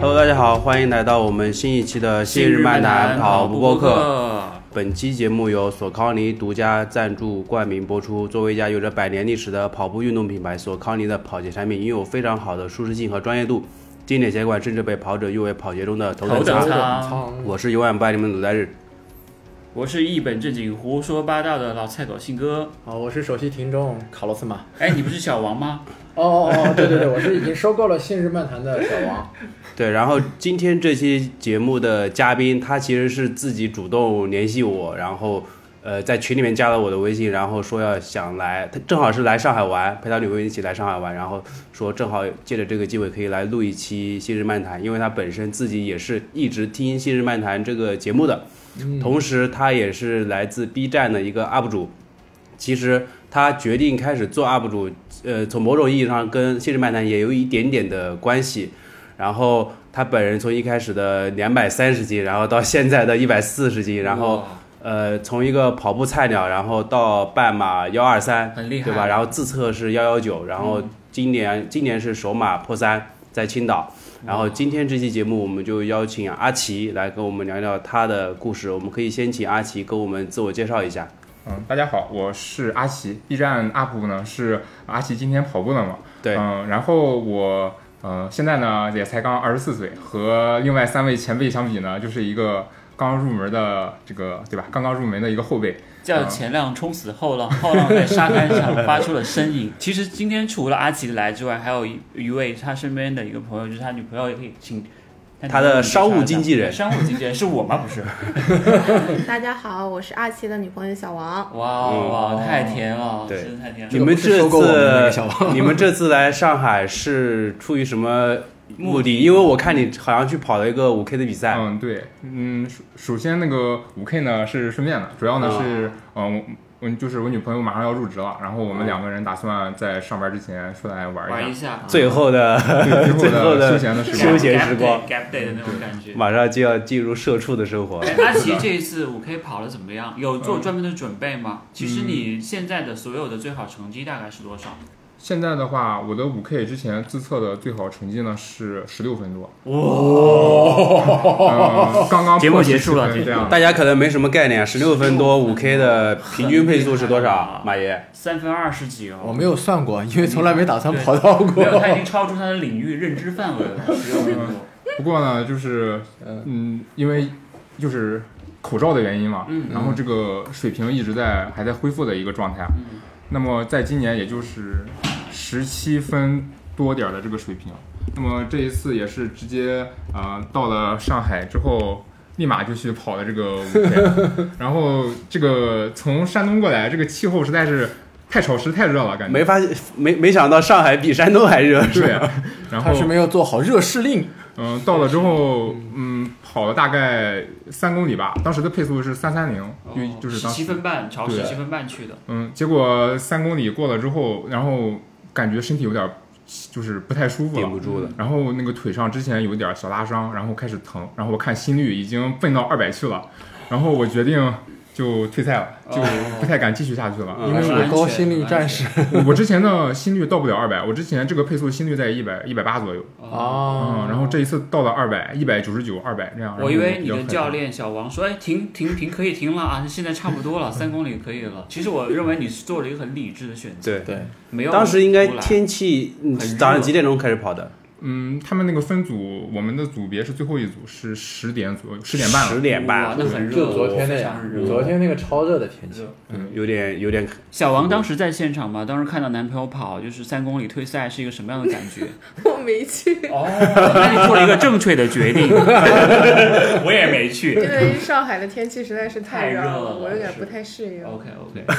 Hello，大家好，欢迎来到我们新一期的《新日漫谈跑步播客》。本期节目由索康尼独家赞助冠名播出。作为一家有着百年历史的跑步运动品牌，索康尼的跑鞋产品拥有非常好的舒适性和专业度，经典鞋款甚至被跑者誉为跑鞋中的头头等等舱。舱，我是永远不爱你们的鲁代日。我是一本正经胡说八道的老菜狗信哥。好，我是首席听众卡洛斯马。哎，你不是小王吗？哦哦哦，对对对，我是已经收购了信日漫谈的 小王。对，然后今天这期节目的嘉宾，他其实是自己主动联系我，然后呃在群里面加了我的微信，然后说要想来，他正好是来上海玩，陪他女朋友一起来上海玩，然后说正好借着这个机会可以来录一期《新日漫谈》，因为他本身自己也是一直听《新日漫谈》这个节目的，同时他也是来自 B 站的一个 UP 主。其实他决定开始做 UP 主，呃，从某种意义上跟《现实漫谈》也有一点点的关系。然后他本人从一开始的两百三十斤，然后到现在的一百四十斤，然后呃，从一个跑步菜鸟，然后到半马幺二三，很厉害，对吧？然后自测是幺幺九，然后今年、今年是首马破三，在青岛。然后今天这期节目，我们就邀请阿奇来跟我们聊聊他的故事。我们可以先请阿奇跟我们自我介绍一下。嗯，大家好，我是阿奇，B 站 UP 呢是阿奇今天跑步了嘛？对嗯，然后我呃现在呢也才刚二十四岁，和另外三位前辈相比呢，就是一个刚入门的这个对吧？刚刚入门的一个后辈。叫前浪冲死后浪，后浪在沙滩上发出了身影。其实今天除了阿奇来之外，还有一一位他身边的一个朋友，就是他女朋友，也可以请他的商务经纪人商务经纪人是我吗？不是。大家好，我是阿奇的女朋友小王。哇哇，太甜了，对真的太甜了。你们这次王 你们这次来上海是出于什么目的？因为我看你好像去跑了一个五 K 的比赛。嗯，对，嗯，首首先那个五 K 呢是顺便的，主要呢啊是嗯。我就是我女朋友马上要入职了，然后我们两个人打算在上班之前出来玩一下，玩一下，最后的对 最后的休闲的时休。闲时光 gap day 的那种感觉。马上就要进入社畜的生活了。哎，阿奇这一次五 K 跑的怎么样？有做专门的准备吗？其实你现在的所有的最好成绩大概是多少？现在的话，我的五 K 之前自测的最好成绩呢是十六分多，哇！呃，刚刚节目破结束了17分这样。大家可能没什么概念，十六分多五 K 的平均配速是多少？马爷，三分二十几哦。我没有算过，因为从来没打算跑到没有，他已过。经超出他的领域认知范围了。十六分多。不过呢，就是嗯嗯，因为就是口罩的原因嘛，嗯然后这个水平一直在还在恢复的一个状态。嗯那么在今年也就是十七分多点儿的这个水平，那么这一次也是直接呃到了上海之后，立马就去跑了这个五天 然后这个从山东过来，这个气候实在是太潮湿太热了，感觉没发现没没想到上海比山东还热，是对吧？，然后他是没有做好热适令。嗯，到了之后，嗯，跑了大概三公里吧，当时的配速是三三零，就就是当时，七分半，朝十对七分半去的。嗯，结果三公里过了之后，然后感觉身体有点儿就是不太舒服了顶不，住了。然后那个腿上之前有一点儿小拉伤，然后开始疼，然后我看心率已经奔到二百去了，然后我决定就退赛了，就不太敢继续下去了，嗯因为我高心率战士我我之前的心率到不了二百，我之前这个配速心率在一百一百八左右，哦嗯，然后这一次到了二百，一百九十九、二百这样。我以为你的教练小王说：“哎，停停停，可以停了啊！现在差不多了，三公里可以了。”其实我认为你是做了一个很理智的选择，对，对，没有当时应该天气，早上几点钟开始跑的？嗯，他们那个分组，我们的组别是最后一组，是十点左右，十点半了。十点半，那很热，就昨天那样热，昨天那个超热的天气。嗯，有点有点小王当时在现场嘛，当时看到男朋友跑就是三公里退赛是一个什么样的感觉？我没去，哦，那你做了一个正确的决定。我也没因去。为上海的天气实在是太热了我有点不太适应。OK OK，嗯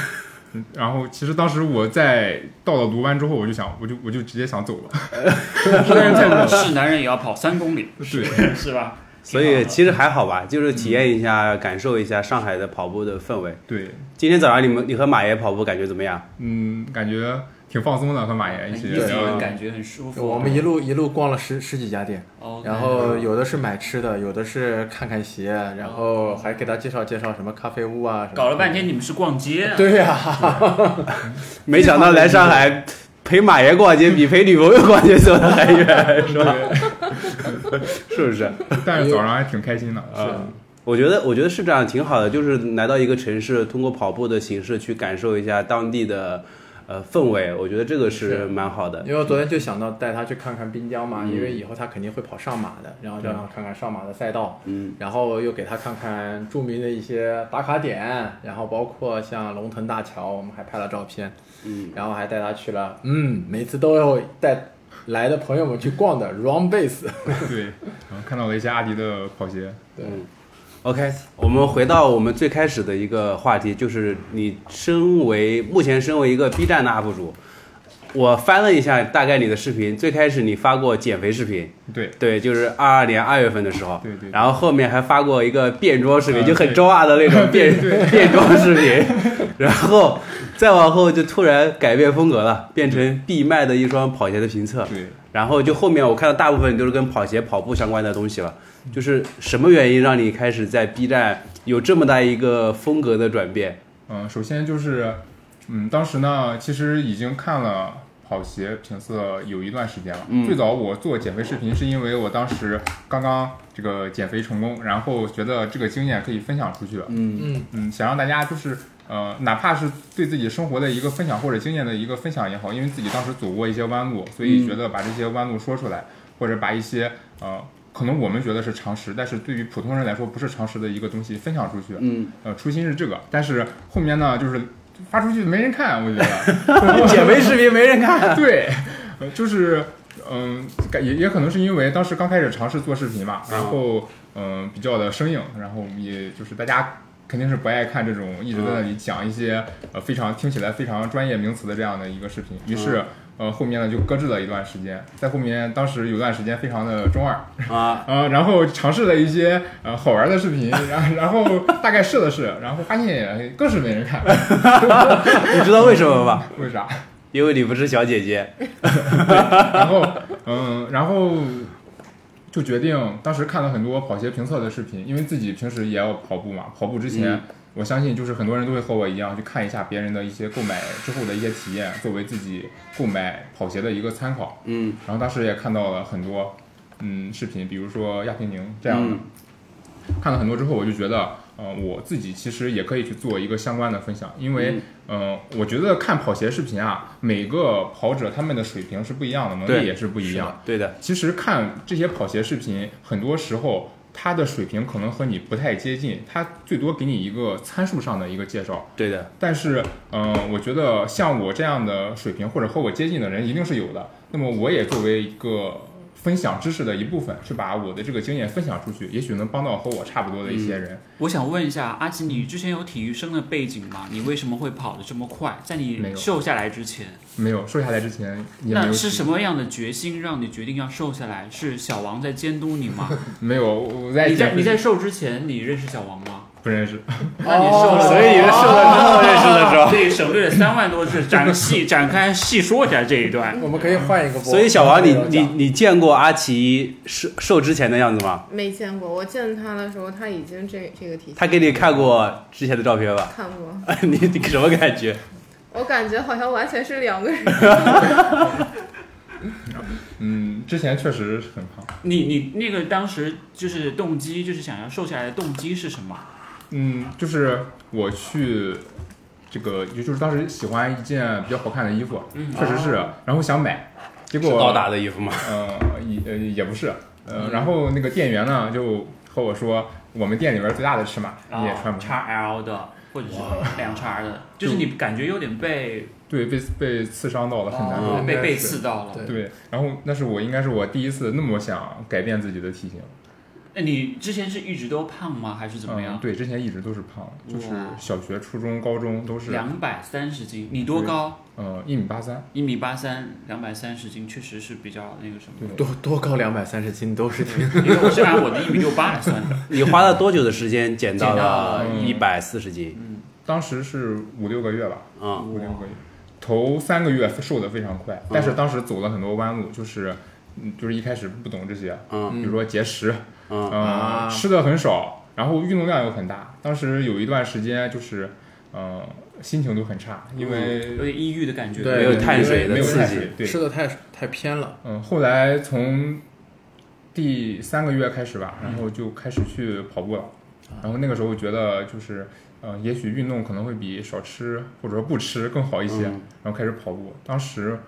然后其实当时我在到了卢湾之后，我就想，我就我就直接想走了，实在是太热了。是男人也要跑三公里，对，是吧？所以其实还好吧，就是体验一下、感受一下上海的跑步的氛围。对，今天早上你们你和马爷跑步感觉怎么样？嗯，感觉挺放松的，和马爷一起一起聊。感觉很舒服。我们一路一路逛了十十几家店然后有的是买吃的，有的是看看鞋，然后还给他介绍介绍什么咖啡屋啊。什么搞了半天你们是逛街啊？对呀、没想到来上海陪马爷逛街比陪女朋友逛街走的还远，是吧？是不是？但是早上还挺开心的。啊，我觉得我觉得是这样，挺好的。就是来到一个城市，通过跑步的形式去感受一下当地的呃氛围，我觉得这个是是蛮好的。因为我昨天就想到带他去看看滨江嘛，嗯因为以后他肯定会跑上马的，然后就让他看看上马的赛道，嗯，然后又给他看看著名的一些打卡点，然后包括像龙腾大桥，我们还拍了照片，嗯，然后还带他去了，嗯，每次都要带来的朋友们去逛的 Run Base，对，然后看到了一些阿迪的跑鞋。对，OK，我们回到我们最开始的一个话题，就是你身为目前身为一个 B 站的 UP 主，我翻了一下大概你的视频，最开始你发过减肥视频，对，对，就是二二年二月份的时候，对对。然后后面还发过一个变装视频，嗯就很对中二的那种 变变装视频，然后再往后就突然改变风格了，变成必卖的一双跑鞋的评测，对，然后就后面我看到大部分都是跟跑鞋、跑步相关的东西了。就是什么原因让你开始在 B 站有这么大一个风格的转变？嗯，首先就是，嗯，当时呢，其实已经看了跑鞋评测有一段时间了。嗯最早我做减肥视频是因为我当时刚刚这个减肥成功，然后觉得这个经验可以分享出去。嗯嗯，嗯，想让大家就是呃，哪怕是对自己生活的一个分享或者经验的一个分享也好，因为自己当时走过一些弯路，所以嗯觉得把这些弯路说出来，或者把一些呃。可能我们觉得是常识，但是对于普通人来说不是常识的一个东西分享出去。嗯，呃，初心是这个，但是后面呢，就是发出去没人看，我觉得。减肥视频没人看。对，呃，就是嗯，也也可能是因为当时刚开始尝试做视频嘛，然后嗯比较的生硬，然后也就是大家。肯定是不爱看这种一直在那里讲一些呃非常听起来非常专业名词的这样的一个视频，于是呃后面呢就搁置了一段时间，在后面当时有段时间非常的中二，啊，啊，然后尝试了一些呃好玩的视频，然后然后大概试了试，然后发现更是没人看，你知道为什么吗？为啥？因为你不是小姐姐。然后嗯，然后就决定当时看了很多跑鞋评测的视频，因为自己平时也要跑步嘛，跑步之前。嗯我相信，就是很多人都会和我一样去看一下别人的一些购买之后的一些体验，作为自己购买跑鞋的一个参考。嗯。然后当时也看到了很多嗯视频，比如说亚平宁这样的，嗯。看了很多之后，我就觉得，呃，我自己其实也可以去做一个相关的分享，因为，呃，我觉得看跑鞋视频啊，每个跑者他们的水平是不一样的，能力也是不一样。对的，其实看这些跑鞋视频，很多时候他的水平可能和你不太接近，他最多给你一个参数上的一个介绍。对的。但是，嗯、我觉得像我这样的水平或者和我接近的人一定是有的。那么，我也作为一个分享知识的一部分，去把我的这个经验分享出去，也许能帮到和我差不多的一些人。我想问一下阿奇，你之前有体育生的背景吗？你为什么会跑得这么快？在你瘦下来之前，没有瘦下来之前也没有那是什么样的决心让你决定要瘦下来？是小王在监督你吗？没有，我在你在你在瘦之前，你认识小王吗？不认识。那你瘦了，所以你是瘦了之后认识的是吧？对，省略了三万多字，展细展开细说一下这一段。我们可以换一个播。所以小王，你你你见过阿奇瘦瘦之前的样子吗？没见过，我见他的时候他已经这这个体型。他给你看过之前的照片吧？看过，你你什么感觉？我感觉好像完全是两个人。嗯，之前确实很胖。你你那个当时就是动机，就是想要瘦下来的动机是什么？嗯，就是我去这个，也就是当时喜欢一件比较好看的衣服，嗯。确实是，然后想买，结果是高达的衣服吗？呃也呃也不是，呃，然后那个店员呢就和我说，我们店里边最大的尺码你也穿不上，x L 的，或者是两叉的，就是你感觉有点被对，被被刺伤到了，很难哦受。被被刺到了。对。对，然后那是我应该是我第一次那么想改变自己的体型，那你之前是一直都胖吗？还是怎么样？嗯对，之前一直都是胖，就是小学、初中、高中都是两百三十斤，你多高？呃一米八三。一米八三，两百三十斤，确实是比较那个什么。多多高两百三十斤都是挺因为我是按我的一米六八来算的。你花了多久的时间减到了了一百四十斤？嗯当时是五六个月吧，啊、五六个月，头三个月瘦的非常快，但是当时走了很多弯路，就是嗯就是一开始不懂这些，嗯比如说节食，嗯吃的很少，然后运动量又很大，当时有一段时间就是呃心情都很差，因为有点抑郁的感觉。对没有碳水的没有刺激对，吃的太太偏了。嗯，后来从第三个月开始吧，然后就开始去跑步了。然后那个时候觉得就是，呃，也许运动可能会比少吃或者说不吃更好一些。嗯然后开始跑步，当时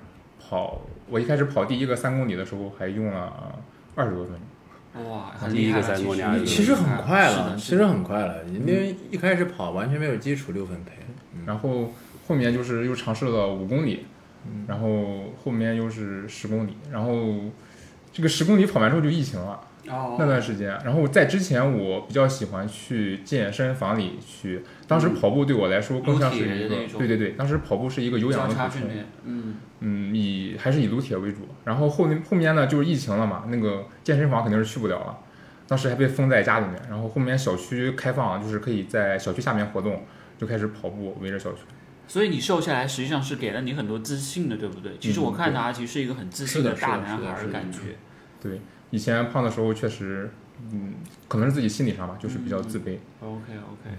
跑，我一开始跑第一个三公里的时候还用了二十多分钟。哇，很第一个。三公里啊其实其实很快了，其实很快了，因为一开始跑完全没有基础六分配。然后后面就是又尝试了五公里，然后后面又是十公里，然后这个十公里跑完之后就疫情了。哦，那段时间，然后在之前我比较喜欢去健身房里去，当时跑步对我来说更像是一个，对对对，当时跑步是一个有氧的补充，叉训练，嗯，嗯，以还是以撸铁为主。然后后面后面呢就是疫情了嘛，那个健身房肯定是去不了了，当时还被封在家里面。然后后面小区开放，就是可以在小区下面活动，就开始跑步，围着小区。所以你瘦下来实际上是给了你很多自信的，对不对？其实我看他其实是一个很自信的大男孩感觉。对，以前胖的时候确实，嗯，可能是自己心理上吧，就是比较自卑。OK OK，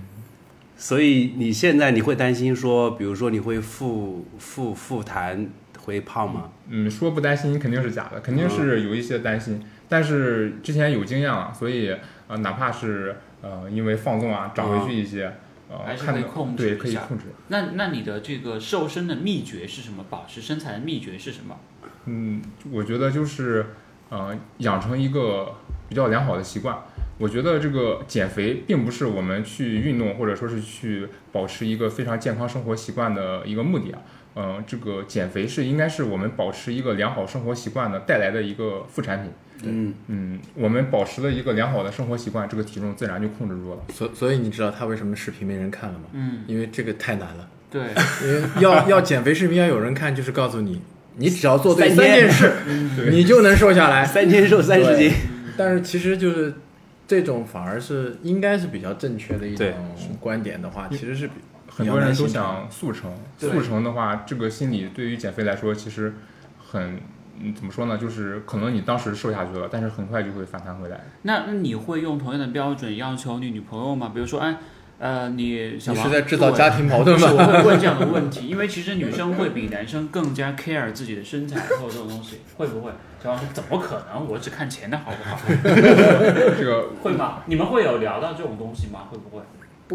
所以你现在你会担心说，比如说你会复复复痰会胖吗？嗯，说不担心肯定是假的，肯定是有一些担心，但是之前有经验了，所以呃，哪怕是呃因为放纵啊长回去一些，呃，还是看到可以控制对一下可以控制。那那你的这个瘦身的秘诀是什么？保持身材的秘诀是什么？嗯，我觉得就是呃养成一个比较良好的习惯。我觉得这个减肥并不是我们去运动或者说是去保持一个非常健康生活习惯的一个目的啊。嗯、这个减肥是应该是我们保持一个良好生活习惯的带来的一个副产品。嗯，嗯，我们保持了一个良好的生活习惯，这个体重自然就控制住了。所所以你知道他为什么视频没人看了吗？嗯，因为这个太难了。对，因为要要减肥视频要有人看，就是告诉你，你只要做对三件事，你就能瘦下来。三天瘦三十斤，但是其实就是这种反而是应该是比较正确的一种观点的话，其实是比很多人都想速成，速成的话，这个心理对于减肥来说其实很，嗯，怎么说呢？就是可能你当时瘦下去了，但是很快就会反弹回来。那那你会用同样的标准要求你女朋友吗？比如说，哎，呃，你小王你是在制造家庭矛盾吗？我会问这样的问题，因为其实女生会比男生更加 care 自己的身材或者这种东西，会不会？小王说怎么可能？我只看钱的好不好？这个会吗？你们会有聊到这种东西吗？会不会？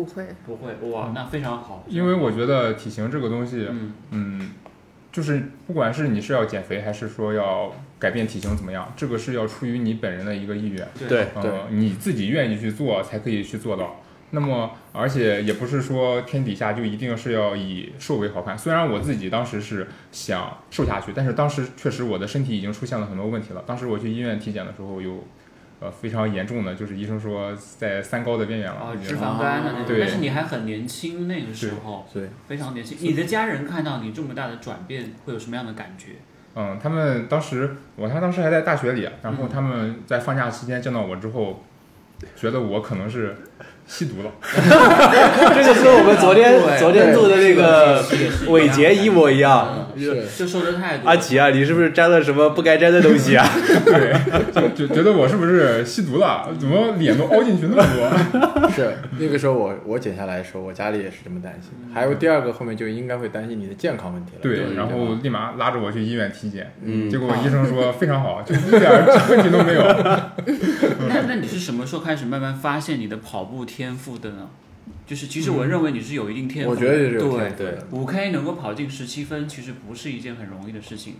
不会，不会，哇，那非常好。因为我觉得体型这个东西，嗯，嗯，就是不管是你是要减肥，还是说要改变体型怎么样，这个是要出于你本人的一个意愿。对呃对，你自己愿意去做才可以去做到。那么，而且也不是说天底下就一定是要以瘦为好看。虽然我自己当时是想瘦下去，但是当时确实我的身体已经出现了很多问题了。当时我去医院体检的时候有，呃，非常严重的，就是医生说在三高的边缘了。脂肪肝的那种，但是你还很年轻，那个时候对，非常年轻。你的家人看到你这么大的转变，会有什么样的感觉？嗯，他们当时我他当时还在大学里，然后嗯他们在放假期间见到我之后，觉得我可能是吸毒了。这个跟我们昨天昨天做的那个伟杰一模一样。是就瘦的太多。阿奇啊，你是不是沾了什么不该沾的东西啊？对，就就觉得我是不是吸毒了？怎么脸都凹进去那么多？是，那个时候我我减下来的时候，我家里也是这么担心。还有第二个后面就应该会担心你的健康问题了。对，然后立马拉着我去医院体检，嗯结果医生说非常好，就一点问题都没有。那那你是什么时候开始慢慢发现你的跑步天赋的呢？就是其实我认为你是有一定天赋的，我觉得是有对天赋的。五 K 能够跑进十七分，其实不是一件很容易的事情。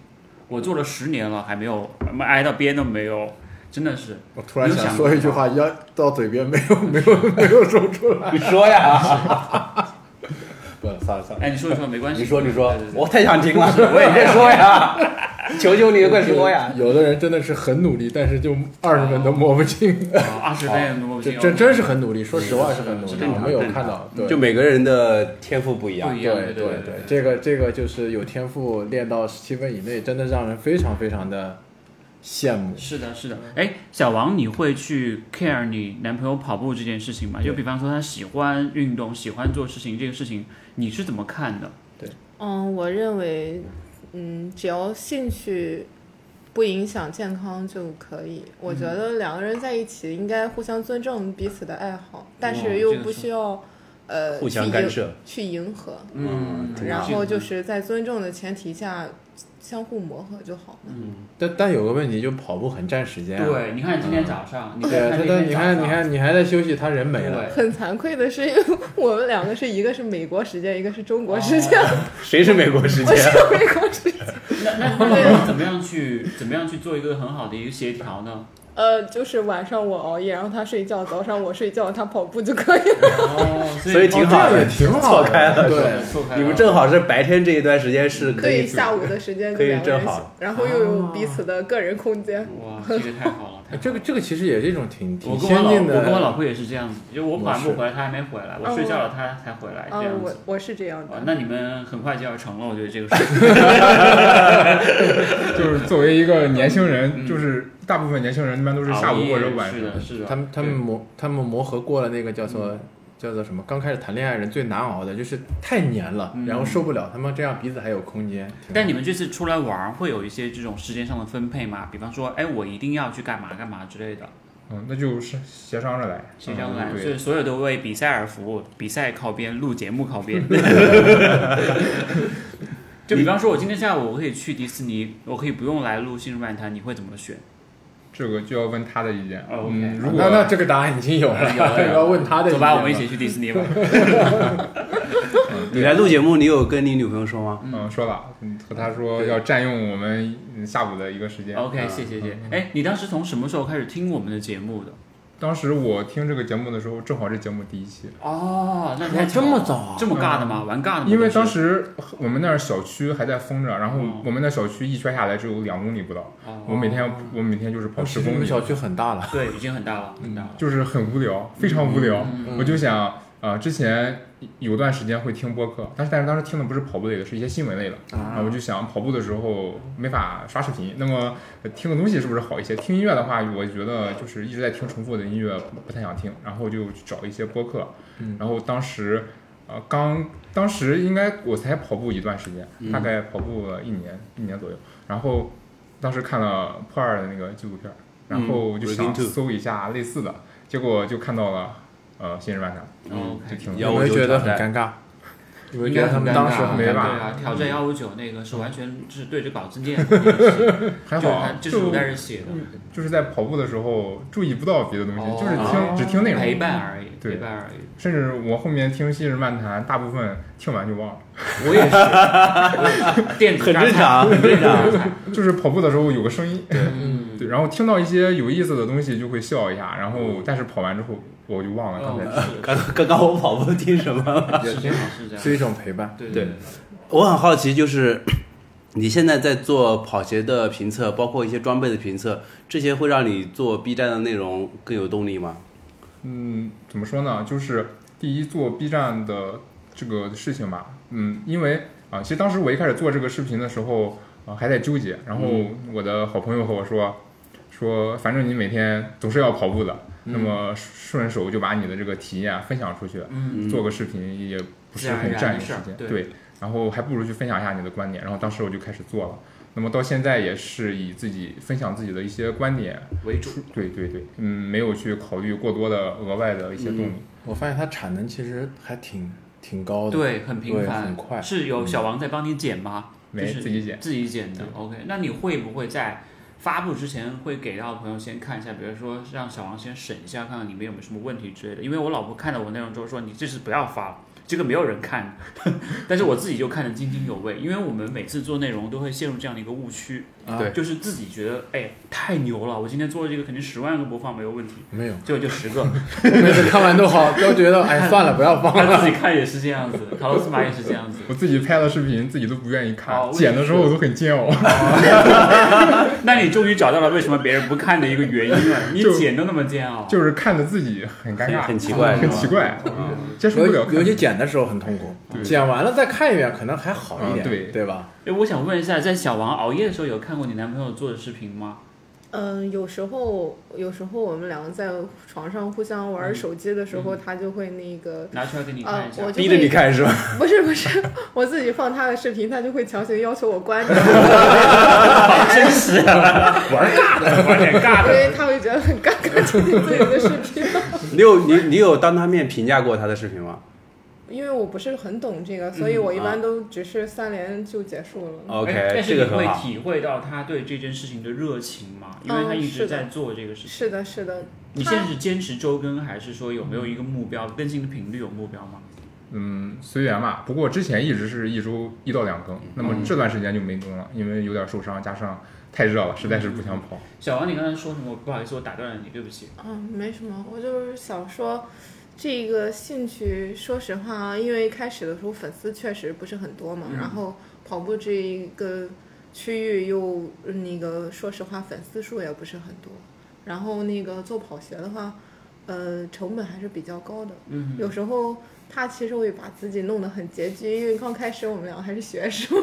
我做了十年了，还没有挨到边都没有，真的是。我突然想说一句话，要到嘴边没有没有没有说出来。你说呀，不，算了算了。哎，你说一说没关系。你说你说对对，对我太想听了，我也在说呀。求求你快说呀！有的人真的是很努力，但是就二十分都摸不清，二十分也摸不这进，真真是很努力。说实话是很努力，是正常我们有看到，对，就每个人的天赋不一样不。一样，对对对，这个这个就是有天赋练到十七分以内，真的让人非常非常的羡慕。是的，是的。哎，小王，你会去 care 你男朋友跑步这件事情吗？就比方说他喜欢运动，喜欢做事情，这个事情你是怎么看的？对嗯，我认为，嗯，只要兴趣不影响健康就可以。我觉得两个人在一起应该互相尊重彼此的爱好，但是又不需要呃互相去迎干涉。去迎合，嗯。然后就是在尊重的前提下相互磨合就好了。嗯但但有个问题，就跑步很占时间、啊。对，你看今天早上，你对，看他他你看你看你还在休息，他人没了。很惭愧的是，因为我们两个是一个是美国时间，一个是中国时间，谁是美国时我间是？美国时间。那那那怎么样去怎么样去做一个很好的一个协调呢？呃，就是晚上我熬夜，然后他睡觉，早上我睡觉，他跑步就可以了。哦，所以挺好的，这样也挺好的错开了。对，错开你们正好是白天这一段时间是可对，以下午的时间可以正好，然后又有彼此的个人空间。哇，这个太好了。这个这个其实也是一种挺挺我跟我老先进的。我跟我老婆也是这样子，就我跑完步回来，她还没回来，我睡觉了，她才回来，这样子。我是这样的，。哇那你们很快就要成了，我觉得这个事。就是作为一个年轻人，嗯就是大部分年轻人一般都是下午或者晚上。是的，是的。他们他们磨他们磨合过了那个叫做、叫做什么？刚开始谈恋爱人最难熬的就是太黏了，嗯然后受不了，他们这样彼此还有空间。但你们这次出来玩儿会有一些这种时间上的分配吗？比方说，哎，我一定要去干嘛干嘛之类的，嗯，那就是协商着来。协商着来，就是所有都为比赛而服务，比赛靠边，录节目靠边。就比方说，我今天下午我可以去迪士尼，我可以不用来录《新日漫谈》，你会怎么选？这个就要问他的意见。哦，OK 嗯，如果那那这个答案已经有了，有了有了 要问他的意见。走吧，我们一起去迪士尼吧。你来录节目，你有跟你女朋友说吗？嗯说了，嗯和她说要占用我们嗯下午的一个时间。OK，谢谢谢谢。哎，你当时从什么时候开始听我们的节目的？当时我听这个节目的时候，正好是节目第一期，哦，那还这么早啊这么尬的吗？玩尬的吗？因为当时我们那儿小区还在封着，然后哦我们那小区一圈下来只有两公里不到，哦我每天我每天就是跑十公里，其实你们小区很大了，对已经很大了，很大了。就是很无聊，非常无聊。嗯我就想，呃，之前有段时间会听播客，但是但是当时听的不是跑步类的，是一些新闻类的。啊我就想跑步的时候没法刷视频，那么呃听个东西是不是好一些？听音乐的话，我觉得就是一直在听重复的音乐，不不太想听，然后就去找一些播客。嗯然后当时，呃，刚当时应该我才跑步一段时间，嗯大概跑步了一年一年左右。然后当时看了破二的那个纪录片儿，然后就想搜一下类似的，结果就看到了呃《新日漫谈》，哦就挺幺五九有没有觉得很尴尬？有没有觉得他们该很尴尬？当时很尴没办？对啊，挑战幺五九那个是完全是对着稿子念的，就是还好啊，就是我在这写的，就是在跑步的时候注意不到别的东西，哦就是听只听内容，陪伴而已，对。陪伴而已。甚至我后面听《昔日漫谈》，大部分听完就忘了。我也是，电子很正常很正常。就是跑步的时候有个声音，嗯，对，然后听到一些有意思的东西就会笑一下，然后但是跑完之后我就忘了刚才哦。刚刚刚我跑步听什么了？是是这样，是这样，是一种陪伴。对对我很好奇，就是你现在在做跑鞋的评测，包括一些装备的评测，这些会让你做 B 站的内容更有动力吗？嗯，怎么说呢？就是第一做 B 站的这个事情吧，嗯，因为啊，其实当时我一开始做这个视频的时候啊还在纠结，然后我的好朋友和我说说，反正你每天总是要跑步的，那么顺手就把你的这个体验分享出去，嗯，做个视频也不是很占用时间，对对，然后还不如去分享一下你的观点，然后当时我就开始做了。那么到现在也是以自己分享自己的一些观点为主，对对对，嗯，没有去考虑过多的额外的一些动力。我发现它产能其实还挺挺高的。对，很频繁，很快是有小王在帮你剪吗？没就是自己剪自己剪的。OK，那你会不会在发布之前会给到朋友先看一下，比如说让小王先审一下，看看里面有没有什么问题之类的？因为我老婆看到我内容之后说，你这次不要发了，这个没有人看，但是我自己就看得津津有味，因为我们每次做内容都会陷入这样的一个误区，啊对就是自己觉得哎太牛了，我今天做的这个肯定十万个播放没有问题，没有，结果就十个，每次看完都好，都觉得哎算了，不要放他了。自己看也是这样子，卡洛斯马也是这样子。我自己拍的视频自己都不愿意看，哦剪的时候我都很煎熬。那你终于找到了为什么别人不看的一个原因了，你剪都那么煎熬，就是看着自己很尴尬，很很奇怪很奇怪，接受不了。尤其剪的时候很痛苦，剪完了再看一遍可能还好一点，嗯对对吧？哎，我想问一下，在小王熬夜的时候有看过你男朋友做的视频吗？嗯，有时候有时候我们两个在床上互相玩手机的时候，他就会那个拿出来给你啊看一，下。我就逼着你看是吧？不是不是，我自己放他的视频，他就会强行要求我关掉，好 真实啊，玩尬的，玩点尬的因为。他会觉得很尴尬，自己的视频。你有你你有当他面评价过他的视频吗因为我不是很懂这个，所以我一般都只是三连就结束了。哎？OK，但是你会这个很好。体会到他对这件事情的热情吗？因为他一直在做这个事情。是的，是的，你现在是坚持周更，还是说有没有一个目标？更新的频率有目标吗？嗯，随缘吧。不过之前一直是一周一到两更，那么这段时间就没更了，因为有点受伤，加上太热了，实在是不想跑。小王，你刚才说什么？不好意思，我打断了你，对不起。嗯，没什么，我就是想说，这个兴趣，说实话，因为开始的时候粉丝确实不是很多嘛，嗯。然后跑步这一个区域又那个，说实话粉丝数也不是很多，然后那个做跑鞋的话，呃，成本还是比较高的，嗯，有时候他其实会把自己弄得很拮据，因为刚开始我们俩还是学生，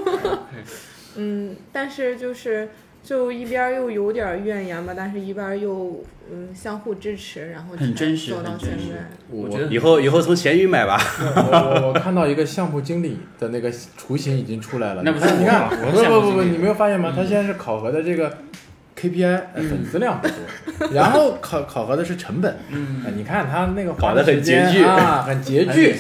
嗯，但是就是就一边儿又有点儿怨言吧，但是一边儿又嗯相互支持，然后才很真实做到现很真实在。我觉得以后以后从闲鱼买吧。我我我看到一个项目经理的那个雏形已经出来了，那不是你看，不是不不不，你没有发现吗？他现在是考核的这个 KPI 呃粉丝量不多，然后考考核的是成本，嗯，哎你看他那个搞得很花的时间拮据啊，很拮据。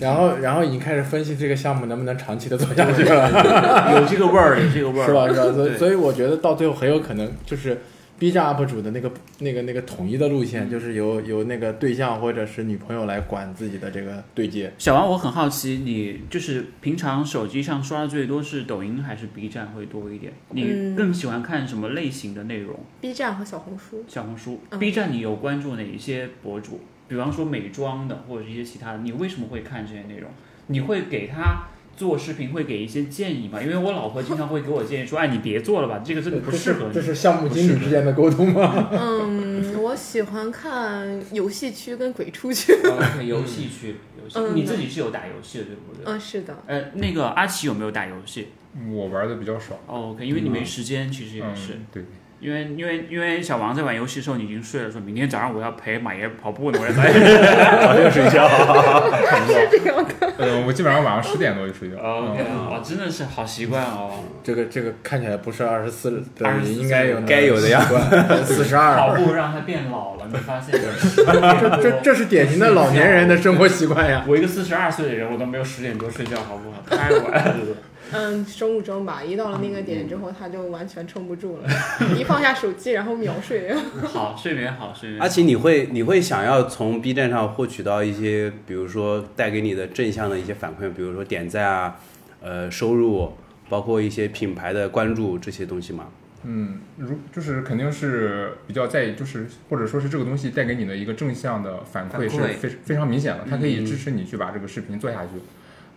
然后然后已经开始分析这个项目能不能长期的做下去了，有这个味儿，有这个味儿，是吧？是吧？所以所以我觉得到最后很有可能就是 B 站 UP 主的那个那个那个统一的路线，就是由由那个对象或者是女朋友来管自己的这个对接。小王，我很好奇，你就是平常手机上刷的最多是抖音还是 B 站会多一点？你嗯更喜欢看什么类型的内容？B 站和小红书，小红书、嗯 B 站，你有关注哪一些博主？比方说美妆的，或者一些其他的，你为什么会看这些内容？你会给他做视频，会给一些建议吗？因为我老婆经常会给我建议说，哎，你别做了吧，这个真的不适合你。这是项目经理之间的沟通吗？嗯，我喜欢看游戏区跟鬼畜区。游戏区，游戏，嗯你自己是有打游戏的，对不对？嗯，是的，呃，那个阿奇有没有打游戏、我玩的比较少，哦、？OK，因为你没时间，其实也嗯是。，对，因为因为因为小王在玩游戏的时候，你已经睡了，说明天早上我要陪马爷跑步呢，我要在。早点睡觉。是这样的。呃，我基本上晚上十点多就睡觉。哇，真的是好习惯哦。这个这个看起来不是二十四的，24应该有该有的样四十跑二。步让他变老了，你发现没？这这这是典型的老年人的生活习惯呀。我一个四十二岁的人，我都没有十点多睡觉，好不好？太晚了。嗯，生物钟吧，一到了那个点之后，他就完全撑不住了，一放下手机，然后秒睡。好，睡眠好，睡眠好。阿奇，你会你会想要从 B 站上获取到一些，比如说带给你的正向的一些反馈，比如说点赞啊，呃，收入，包括一些品牌的关注这些东西吗？嗯，如就是肯定是比较在意，就是或者说是这个东西带给你的一个正向的反馈是非非常明显的，它可以嗯支持你去把这个视频做下去。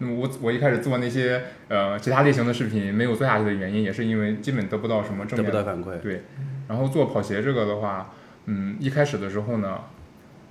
那么我我一开始做那些呃其他类型的视频没有做下去的原因，也是因为基本得不到什么正得面的不到反馈。对，然后做跑鞋这个的话，嗯，一开始的时候呢，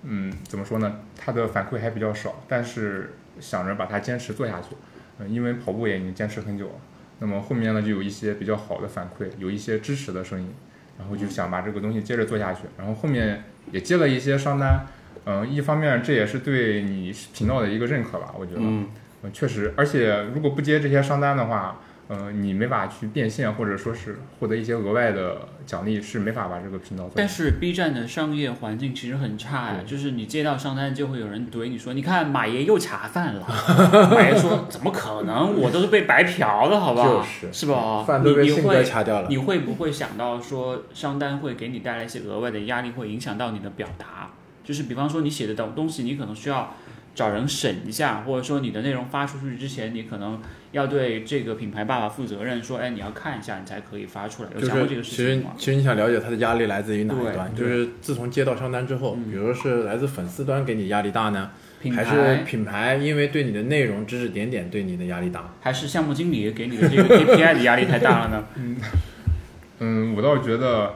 嗯，怎么说呢？它的反馈还比较少，但是想着把它坚持做下去，嗯，因为跑步也已经坚持很久了。那么后面呢，就有一些比较好的反馈，有一些支持的声音，然后就想把这个东西接着做下去。然后后面也接了一些商单，嗯，一方面这也是对你频道的一个认可吧，我觉得。嗯，嗯，确实，而且如果不接这些商单的话，呃，你没法去变现，或者说是获得一些额外的奖励，是没法把这个频道做。但是 B 站的商业环境其实很差呀，就是你接到商单就会有人怼你说，你看马爷又卡饭了。马爷说怎么可能？我都是被白嫖的，好不好？就是是吧？饭都被信哥你你会掐掉了。你会不会想到说商单会给你带来一些额外的压力，会影响到你的表达？就是比方说你写的东东西，你可能需要找人审一下，或者说你的内容发出去之前，你可能要对这个品牌爸爸负责任，说，哎，你要看一下，你才可以发出来。有就是想过这个其实事情吗？其实你想了解他的压力来自于哪一对端？就是自从接到商单之后，嗯比如说是来自粉丝端给你压力大呢，品还是品牌因为对你的内容指指点点对你的压力大？还是项目经理给你的这个 KPI 的压力太大了呢？嗯，我倒觉得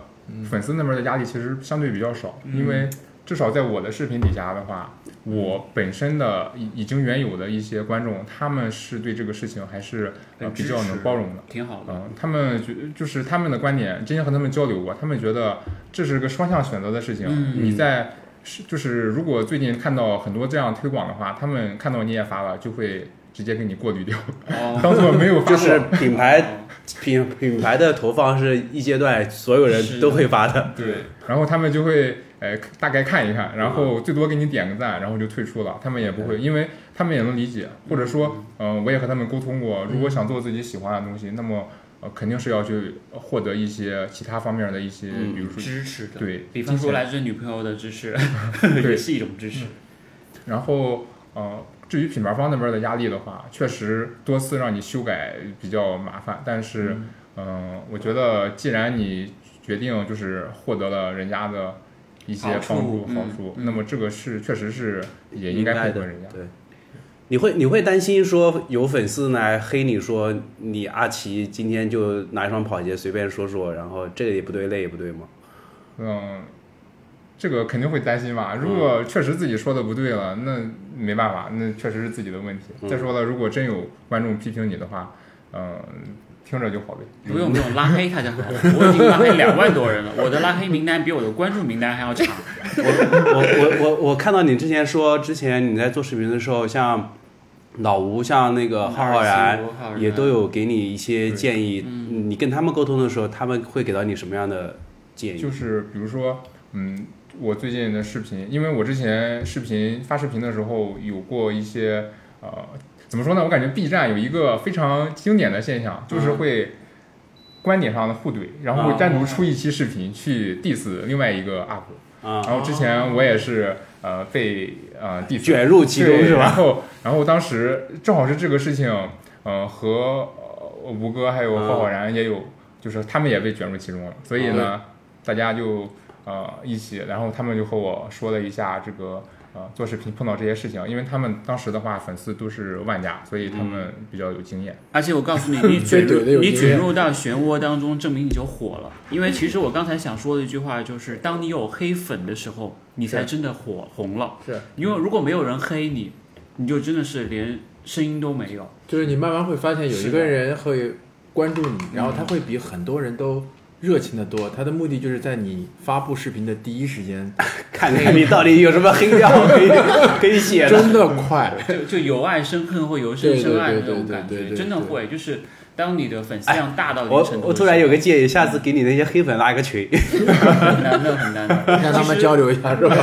粉丝那边的压力其实相对比较少，嗯因为至少在我的视频底下的话，我本身的已已经原有的一些观众，他们是对这个事情还是呃比较能包容的。挺好的。嗯，他们觉就是他们的观点，之前和他们交流过，他们觉得这是个双向选择的事情。嗯你在是就是如果最近看到很多这样推广的话，他们看到你也发了，就会直接给你过滤掉，哦，当做没有发。就是品牌品品牌的投放是一阶段所有人都会发的。对，然后他们就会呃大概看一看，然后最多给你点个赞，然后就退出了。他们也不会，因为他们也能理解，或者说，嗯、我也和他们沟通过，如果想做自己喜欢的东西，那么呃肯定是要去获得一些其他方面的一些，嗯。比如说支持的，对，比方说来自女朋友的支持，对。也是一种支持。然后呃，至于品牌方那边的压力的话，确实多次让你修改比较麻烦，但是嗯、我觉得既然你决定就是获得了人家的一些帮助嗯好处，嗯那么这个是确实是也应该配合人家。对，你会你会担心说有粉丝来黑你说你阿奇今天就拿一双跑鞋随便说说，然后这个也不对，那也不对吗？嗯，这个肯定会担心吧。如果确实自己说的不对了，那没办法，那确实是自己的问题。嗯再说了，如果真有观众批评你的话，嗯、听着就好呗。不用不用，拉黑他就好了。我已经拉黑两万多人了，我的拉黑名单比我的关注名单还要长。我我我我我看到你之前说，之前你在做视频的时候，像老吴，像那个浩浩然，也都有给你一些建议。嗯你跟他们沟通的时候，他们会给到你什么样的建议？就是比如说，嗯，我最近的视频，因为我之前视频发视频的时候有过一些呃，怎么说呢？我感觉 B 站有一个非常经典的现象，就是会观点上的互怼，然后会单独出一期视频去 diss 另外一个 UP。啊，然后之前我也是呃被呃 diss 卷入其中是吧？然后然后当时正好是这个事情，呃和呃吴哥还有嗯浩浩然也有，就是他们也被卷入其中了，所以呢，大家就呃一起，然后他们就和我说了一下这个。呃，做视频碰到这些事情，因为他们当时的话粉丝都是万家，所以他们比较有经验。而且我告诉你，你卷入到漩涡当中，证明你就火了。因为其实我刚才想说的一句话就是，当你有黑粉的时候，你才真的火红了。是，因为如果没有人黑你，你就真的是连声音都没有。就是你慢慢会发现有一个人会关注你，然后他会比很多人都热情的多。他的目的就是在你发布视频的第一时间，看看你到底有什么黑料 可以可以写的。真的快。就就由爱生恨或由恨生爱的那种感觉，真的会。就是当你的粉丝量大到一我定程度我，我突然有个建议，下次给你那些黑粉拉一个群，很难的很难的，让他们交流一下是吧？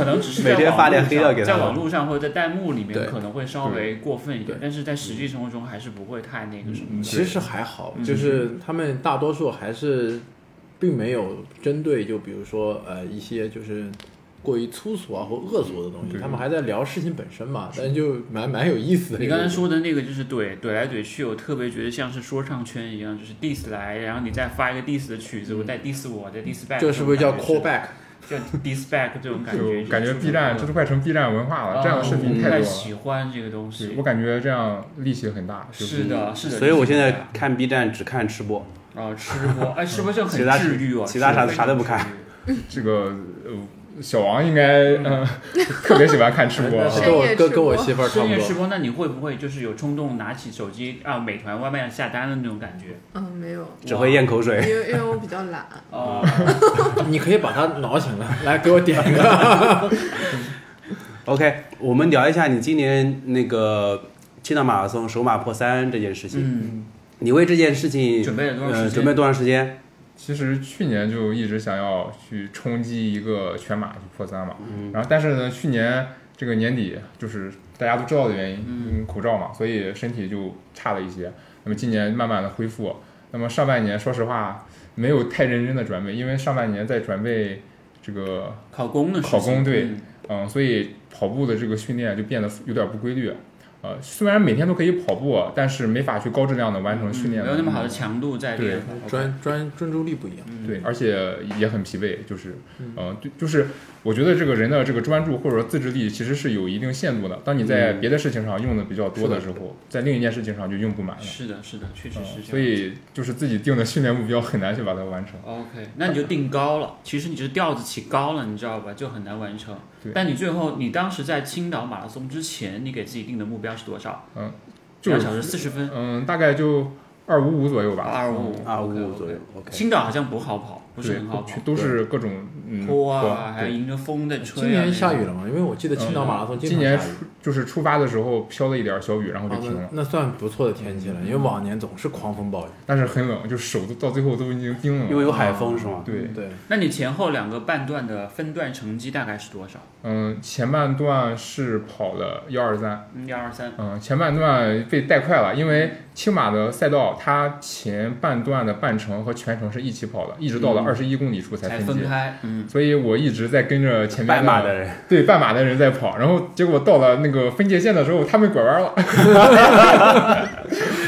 可能只是在每天发点黑料上给他在网络上或者在弹幕里面可能会稍微过分一点，但是在实际生活中还是不会太那个什么。其实还好，嗯。就是他们大多数还是并没有针对，就比如说呃一些就是过于粗俗啊或恶俗的东西，他们还在聊事情本身嘛，但就蛮蛮有意思的。你刚才说的那个就是怼怼来怼去，我特别觉得像是说唱圈一样，就是 diss 来，然后你再发一个 diss 的曲子，我再 diss 我，再 diss back，这是不是叫这种感觉 callback？就 diss back 这种感觉？就感觉 B 站这都快成 B 站文化了，啊这样的视频太太多了。喜欢这个东西对我。感觉这样力气很大。就是的，是的。所以我现在看 B 站只看吃播，啊，吃播，哎，吃播就其他很治愈啊，其他啥是啥都不看。这个呃，小王应该嗯、特别喜欢看吃播 啊。跟我跟跟我媳妇儿差不多。深夜吃播，那你会不会就是有冲动拿起手机啊，美团外卖下单的那种感觉？嗯，没有，只会咽口水因水。为因为我比较懒。哦，你可以把它挠醒了，来给我点一个。OK，我们聊一下你今年那个青岛马拉松首马破三这件事情。嗯，你为这件事情准备了多长时间呃准备多长时间？其实去年就一直想要去冲击一个全马去破三嘛，嗯然后但是呢，去年这个年底就是大家都知道的原因，嗯，口罩嘛，所以身体就差了一些。那么今年慢慢的恢复，那么上半年说实话没有太认真的准备，因为上半年在准备这个考公的考公对嗯嗯，所以跑步的这个训练就变得有点不规律。呃，虽然每天都可以跑步，但是没法去高质量的完成训练。嗯没有那么好的强度在对。专专专注力不一样。嗯对，而且也很疲惫，就是，呃，对，就是我觉得这个人的这个专注或者说自制力其实是有一定限度的。当你在别的事情上用的比较多的时候，在另一件事情上就用不满了。是的，是的，确实嗯是这样。所以就是自己定的训练目标很难去把它完成。OK，那你就定高了，其实你就是调子起高了，你知道吧？就很难完成。对但你最后，你当时在青岛马拉松之前，你给自己定的目标是多少？就两小时四十分，嗯，大概就二五五左右吧。二五五二五五左右。OK，青岛好像不好跑，不是很好跑，都是各种嗯坡啊，还对迎着风在吹啊。今年下雨了吗？因为我记得青岛马拉松经今年常下雨。就是出发的时候飘了一点小雨，然后就啊停了。那那算不错的天气了，因为往年总是狂风暴雨。但是很冷，就手都到最后都已经冰冷了。因为有海风是吗？对，对，那你前后两个半段的分段成绩大概是多少？嗯，前半段是跑了幺二三，嗯，幺二三。嗯，前半段被带快了，因为青马的赛道它前半段的半程和全程是一起跑的，一直到了嗯二十一公里处才。分开，嗯，所以我一直在跟着前面半马的人，对半马的人在跑，然后结果到了那个分界线的时候，他们拐弯了，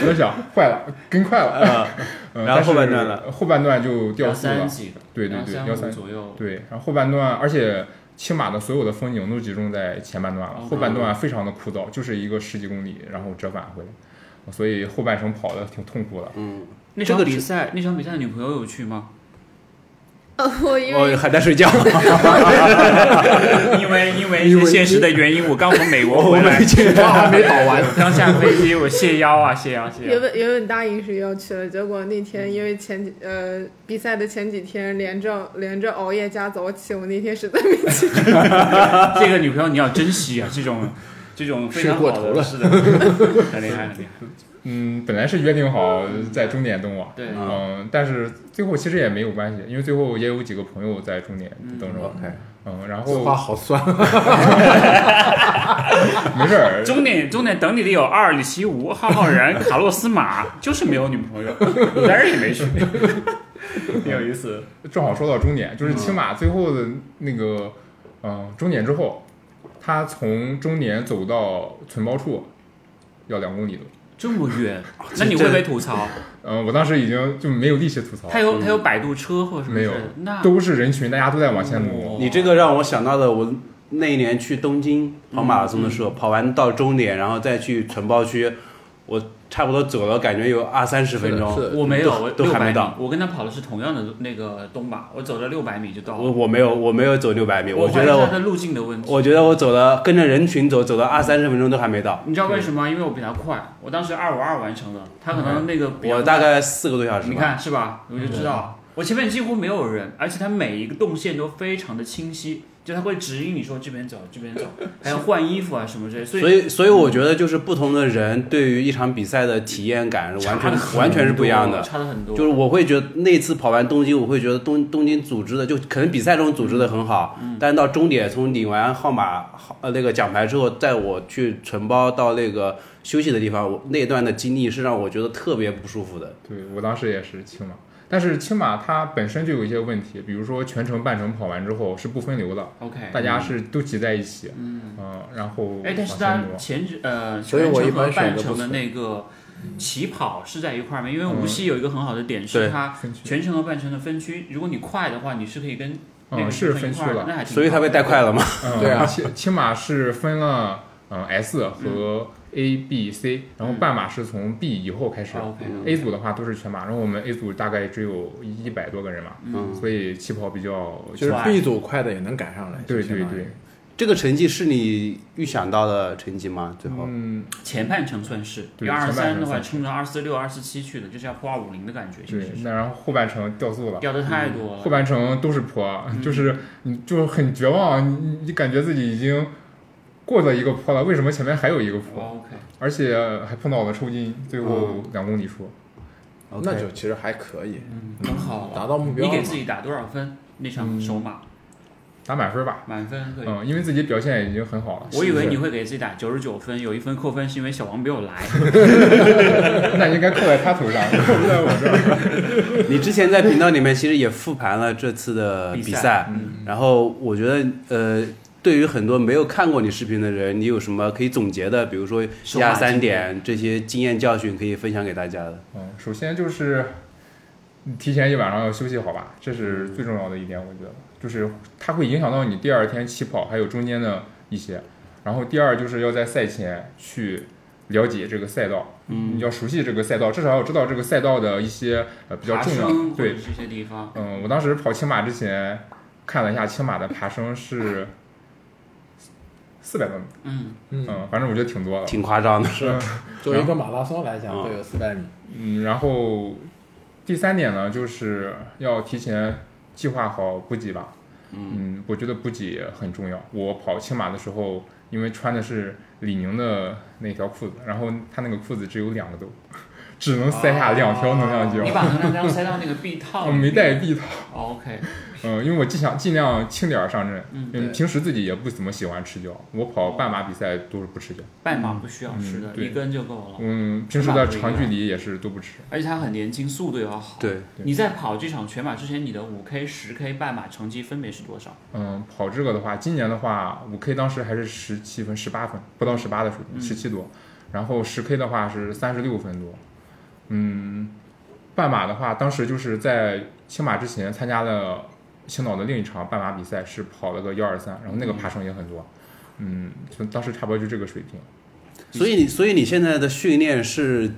我在想坏了，跟快了，啊，嗯然后后半段了后半段就掉速了三，对对对，幺幺三左右。对，然后后半段，而且青马的所有的风景都集中在前半段了，后半段非常的枯燥，就是一个十几公里，然后折返回来，所以后半程跑的挺痛苦的。嗯，那场比赛，那场比赛女朋友有去吗？呃，我因我为还在睡觉，因为因为一些现实的原因，我刚从美国回来，话还没倒 完，刚下飞机，我卸腰啊，卸腰，卸腰。原本原本答应是要去了，结果那天因为前几呃比赛的前几天连着连着熬夜加早起，我那天实在没去。这个女朋友你要珍惜啊，这种这种非常好的，睡过头了是的，很厉害，很厉害。嗯，本来是约定好在终点等我，对，嗯，但是最后其实也没有关系，因为最后也有几个朋友在终点等着我嗯，然这话后好酸。没事儿，终点终点等你的有阿尔里奇吴、浩浩然、卡洛斯马，就是没有女朋友，哪儿也没去，挺有意思。正好说到终点，就是青马最后的那个，嗯，终点之后，他从终点走到存包处要两公里多。这么远，那你会不会吐槽？嗯，我当时已经就没有力气吐槽，他有他有摆渡车或者什么没有。都是人群，大家都在往前挪。你这个让我想到了我那一年去东京跑马拉松的时候，跑完到终点，然后再去城包区，我差不多走了，感觉有二三十分钟。我没有，我都还没到，我跟他跑的是同样的那个东马，我走了六百米就到了。我没有，我没有走六百米，我觉得他的路径的问题。我觉得我走了，跟着人群走，走了二三十分钟都还没到。你知道为什么？因为我比他快，我当时二五二完成的，他可能那个我大概四个多小时。你看是吧？我就知道，我前面几乎没有人，而且它每一个动线都非常的清晰，就它会指引你说这边走，这边走，还要换衣服啊什么之类，所以所以，所以我觉得就是不同的人对于一场比赛的体验感完全完全是不一样的。差的很多。就是我会觉得那次跑完东京，我会觉得东东京组织的就可能比赛中组织的很好，嗯但是到终点从领完号码号呃那个奖牌之后，带我去存包到那个休息的地方，我那段的经历是让我觉得特别不舒服的。对我当时也是青马，但是青马它本身就有一些问题，比如说全程半程跑完之后是不分流的，OK，大家是都挤在一起，嗯，然后哎，但是它挪。前呃所以全程和我一般半程的那个起跑是在一块儿吗？因为无嗯锡有一个很好的点是对它，全程和半程的分区，如果你快的话，你是可以跟那个嗯是分区了，那还挺所以它被带快了嘛？嗯，对啊。青青马是分了嗯 S 和 A、B、C，然后半马是从 B 以后开始。好。OK，A 组的话都是全马，然后我们 A 组大概只有一百多个人嘛，嗯，所以起跑比较就是快 B 组快的也能赶上来。对对对，这个成绩是你预想到的成绩吗？最后，嗯，前半程算是，对幺二三的话冲着二四六、二四七去的，就是要破二五零的感觉，其对那然后后半程掉速了，掉的太多了。后半程都是坡，嗯就是你就很绝望，你你感觉自己已经过了一个坡了，为什么前面还有一个坡？OK，而且还碰到了抽筋，最后两公里处。那就其实还可以，嗯，很好。达到目标。你给自己打多少分？那场首马打满分吧。满分可以。嗯，因为自己表现已经很好了。我以为你会给自己打九十九分，有一分扣分是因为小王没有来。那应该扣在他头上，扣不在我这儿。你之前在频道里面其实也复盘了这次的比比赛赛，嗯然后我觉得呃，对于很多没有看过你视频的人，你有什么可以总结的？比如说一二三点这些经验教训可以分享给大家的。嗯，首先就是你提前一晚上要休息好吧，这是最重要的一点，我觉得，就是它会影响到你第二天起跑，还有中间的一些。然后第二就是要在赛前去了解这个赛道，嗯你要熟悉这个赛道，至少要知道这个赛道的一些呃比较爬重要对，这些地方，嗯，我当时跑青马之前看了一下青马的爬升是四百多米，嗯，嗯，嗯，反正我觉得挺多的。挺夸张的，是 作为一个马拉松来讲，嗯会有四百米。嗯，然后第三点呢，就是要提前计划好补给吧。嗯，我觉得补给很重要。我跑青马的时候，因为穿的是李宁的那条裤子，然后他那个裤子只有两个兜，只能塞下两条能量胶。你把能量胶塞到那个臂套，我 没带臂套，哦 OK，嗯，因为我尽想尽量轻点儿上阵，嗯平时自己也不怎么喜欢吃胶，我跑半马比赛都是不吃胶，半马不需要吃的，一根就够了。嗯，平时的长距离也是都不吃。而且他很年轻，速度也要好。对，对你在跑这场全马之前，你的五 K、十 K 半马成绩分别是多少？嗯，跑这个的话，今年的话，五 K 当时还是十七分、十八分，不到十八的水平，嗯十七多。然后十 K 的话是三十六分多。嗯，半马的话，当时就是在青马之前参加了青岛的另一场半马比赛，是跑了个幺二三，然后那个爬升也很多。嗯，就当时差不多就这个水平。所以你所以你现在的训练是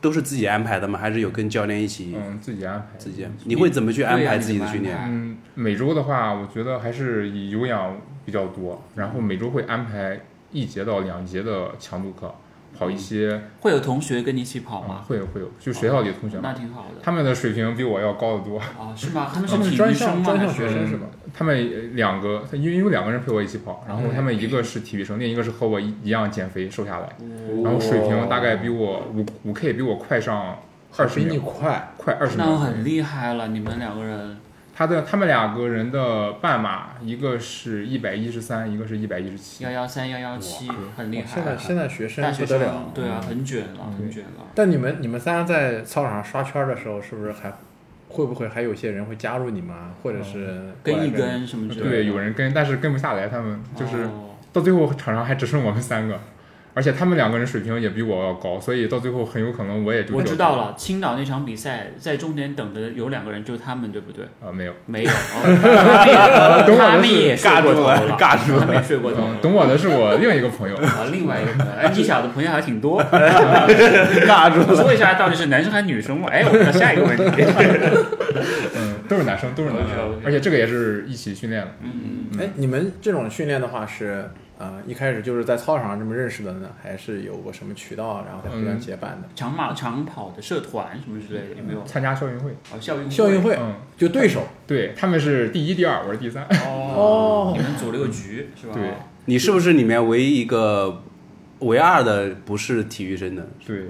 都是自己安排的吗？还是有跟教练一起嗯，自己安排。自己安排？你会怎么去安排自己的训练？嗯，每周的话，我觉得还是以有氧比较多，然后每周会安排一节到两节的强度课，跑一些会有同学跟你一起跑啊，吗？会有会有，就学校里的同学那，挺好的。他们的水平比我要高得多。啊，是吗？他们他们是体育生吗？专项专项还是学生是吧？他们呃两个，因为有两个人陪我一起跑，然后他们一个是体育生，另一个是和我一一样减肥瘦下来，然后水平大概比我五五 K 比我快上二十比你秒，快，快二十秒。那很厉害了，你们两个人。他的他们两个人的半马，一个是一百一十三，一个是一百一十七幺。幺三、幺幺七，很厉害。现在现在学生学不得了生，。对啊，很卷了，嗯很卷了。但你们你们仨在操场上刷圈的时候，是不是还会不会还有些人会加入你们啊，或者是跟一跟什么之类的。对，有人跟，但是跟不下来，他们就是哦到最后场上还只剩我们三个，而且他们两个人水平也比我要高，所以到最后很有可能我也就我知道了，青岛那场比赛在终点等的有两个人，就是他们，对不对？啊、没有。没有，哦 懂我的他们是也睡过头了，尬住了他们也睡过头嗯，了。懂我的是我另一个朋友，啊，另外一个朋友，哎，你小的朋友还挺多。尬住了。说一下到底是男生还是女生嘛？哎，我们到下一个问题。嗯，都是男生，都是男生而且这个也是一起训练的。嗯，哎，你们这种训练的话是，呃，一开始就是在操场上这么认识的呢，还是有过什么渠道，然后再互相结伴的？长马长跑的社团什么之类的有没有？参加校运会，哦，校运校运会嗯，就对手对，他们是第一、第二，我是第三。哦，你们组了个局是吧？对你是不是里面唯一一个唯二的不是体育生的？对，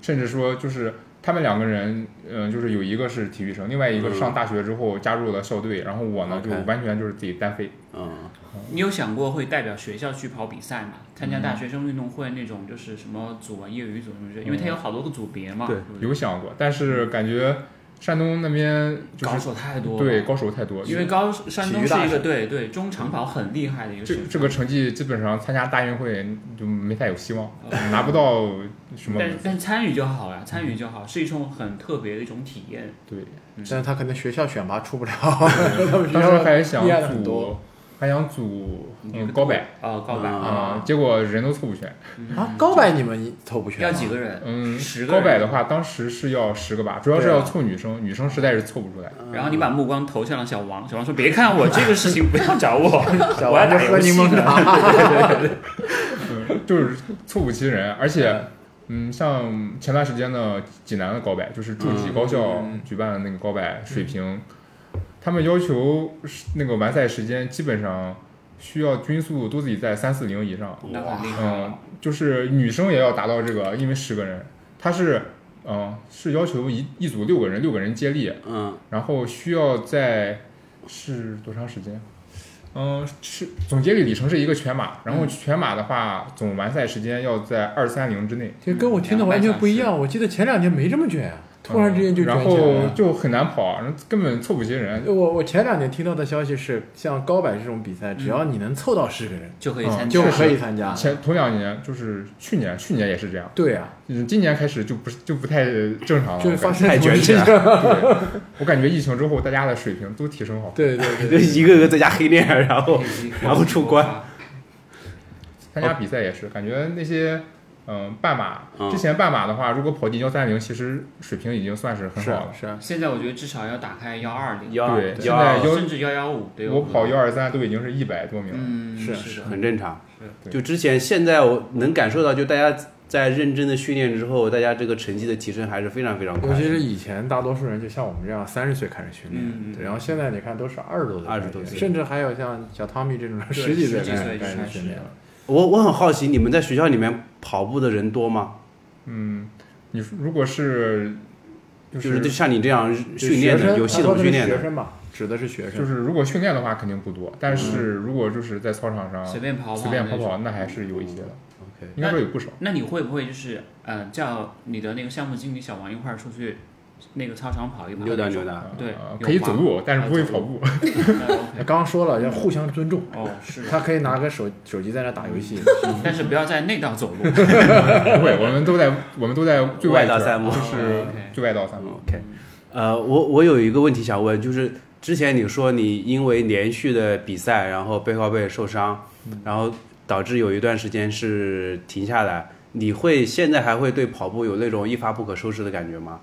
甚至说就是他们两个人，嗯、就是有一个是体育生，另外一个上大学之后加入了校队，然后我呢就完全就是自己单飞。嗯，你有想过会代表学校去跑比赛吗？参加大学生运动会那种，就是什么组啊、业余组什么之类的，因为它有好多个组别嘛。对有想过，但是感觉山东那边就是高手太多。对，高手太多，因为高山东是一个对对中长跑很厉害的一个省。这这个成绩基本上参加大运会就没太有希望，拿不到什么但但参与就好呀，参与就好，是一种很特别的一种体验。对。但是他可能学校选拔出不了，他们学当时校还想组多，还想组嗯高百。啊，高百。啊啊，结果人都凑不全。啊，高百你们凑不全，要几个人？嗯十，个高百的话，当时是要十个吧，主要是要凑女生，女生实在是凑不出来。然后你把目光投向了小王，小王说：“别看我这个事情，不要找我，小 我要王就喝柠打游戏呢。檬茶，嗯，就是凑不齐人，而且，嗯，像前段时间的济南的高百，就是诸暨高校嗯。举办的那个高百水平，他们要求是那个完赛时间基本上需要均速都得在三四零以上，那很厉害嗯。，就是女生也要达到这个，因为十个人，他是，嗯，是要求一一组六个人，六个人接力，嗯，然后需要在是多长时间？嗯，是总接力里程是一个全马，然后全马的话，总完赛时间要在二三零之内，这跟我听的完全不一样。我记得前两年没这么卷啊，突然之间就卷然起来了。后就很难跑，然后根本凑不齐人。我我前两年听到的消息是，像高百这种比赛，只要你能凑到十个人，嗯就可以参加，就可以参加。前头两年就是去年，去年也是这样，对啊，嗯，今年开始就不是就不太正常了。就是发生太卷起来什么事情 对，我感觉疫情之后大家的水平都提升好。对对就对，一个个在家黑练，然后然后出关。参加比赛也是，感觉那些嗯半马嗯。之前半马的话，如果跑进幺三零，其实水平已经算是很是好了。啊是。啊，现在我觉得至少要打开幺二零，幺二对幺二现在幺甚至幺幺五，对我跑幺二三都已经是一百多名了。嗯是是，很正常。对。就之前现在我能感受到，就大家在认真的训练之后，大家这个成绩的提升还是非常非常快尤。其是以前大多数人就像我们这样三十岁开始训练，嗯对然后现在你看都是二十多岁开始20多岁。甚至还有像小汤米这种十几岁开始训练了。我我很好奇，你们在学校里面跑步的人多吗？嗯，你如果是就就是就像你这样训练的，有系统训练的，学生吧，指的是学生。就是如果训练的话肯定不多，但是如果就是在操场上随便跑跑，随便跑跑，那还是有一些的，OK，应该说有不少。那你会不会就是呃叫你的那个项目经理小王一块儿出去那个操场跑一跑？溜达溜达。对可以走路，但是不会跑步。刚刚说了要互相尊重，哦，是，他可以拿个手手机在那打游戏，但是不要在内道走路。不会，我们都在我们都在最外道散步就是最外道散步。OK，呃，我我有一个问题想问，就是之前你说你因为连续的比赛，然后背靠背受伤，然后导致有一段时间是停下来，你会现在还会对跑步有那种一发不可收拾的感觉吗？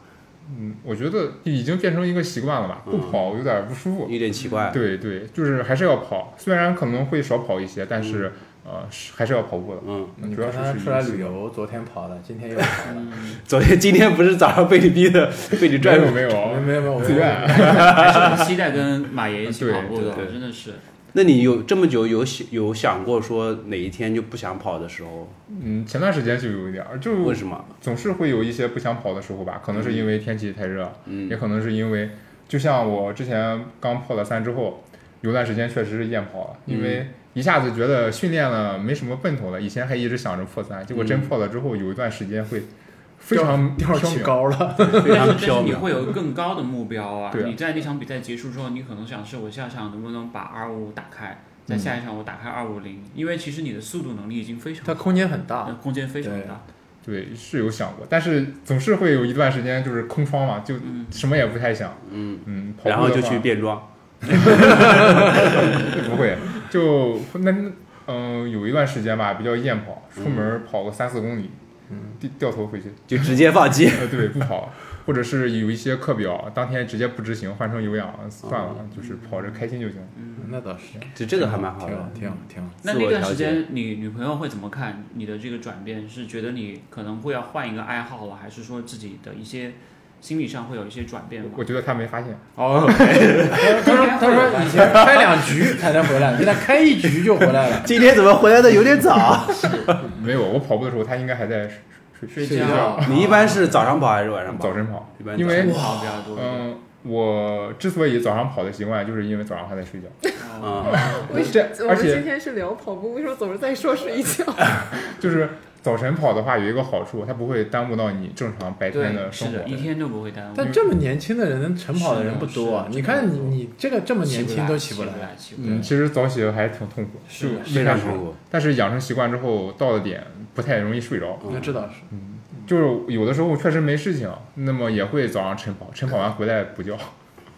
嗯，我觉得已经变成一个习惯了吧，不跑有点不舒服。有点奇怪。对对，就是还是要跑，虽然可能会少跑一些，但是呃是还是要跑步的。嗯，主要是出来旅游，昨天跑了，今天又跑了，昨天今天不是早上被你逼的，被你拽住没有没有没没有没有，自愿。还是很期待跟马爷一起跑步的，对对真的是。那你有这么久有想有想过说哪一天就不想跑的时候，嗯，前段时间就有一点儿，就为什么？总是会有一些不想跑的时候吧，可能是因为天气太热，嗯。也可能是因为，就像我之前刚破了三之后，有段时间确实是厌跑了，因为一下子觉得训练了没什么奔头了，以前还一直想着破三，结果真破了之后，有一段时间会非常调起缥缈。高了，非常但是但是。你会有更高的目标啊！你在那场比赛结束之后，你可能想是我下场能不能把二五打开，在下一场我打开二五零，因为其实你的速度能力已经非常，它空间很呃大，空间非常大。对，是有想过，但是总是会有一段时间就是空窗嘛，就嗯什么也不太想。嗯，嗯，然后就去变装。不会，就那嗯、有一段时间吧，比较厌跑，出门跑个三四公里，嗯，掉掉头回去。就直接放弃。呃，对，不跑，或者是有一些课表当天直接不执行，换成有氧算了，就是跑着开心就行。嗯那倒是，就这个还蛮好的挺好，。挺好，挺好。那那段时间，你女朋友会怎么看你的这个转变？是觉得你可能会要换一个爱好了，还是说自己的一些心理上会有一些转变吗？我觉得他没发现，哦，他说他说以前开两局才能回来，现在开一局就回来了。今天怎么回来的有点早？没有。我跑步的时候，他应该还在睡睡睡觉，你一般是早上跑还是晚上跑？早晨跑一般，因为晨跑比较多。嗯，我之所以早上跑的习惯，就是因为早上还在睡觉。啊，为什这而且今天是聊跑步，为什么总是在说睡觉？就是早晨跑的话，有一个好处，它不会耽误到你正常白天，的生活是的，。一天都不会耽误。但这么年轻的人能晨跑的人不多啊！你看你你这个这么年轻都起不来，嗯，其实早起还挺痛苦，是的就一开始非常痛，苦。但是养成习惯之后，到了点不太容易睡着。那这倒是。嗯就是有的时候确实没事情，那么也会早上晨跑，晨跑完回来补觉。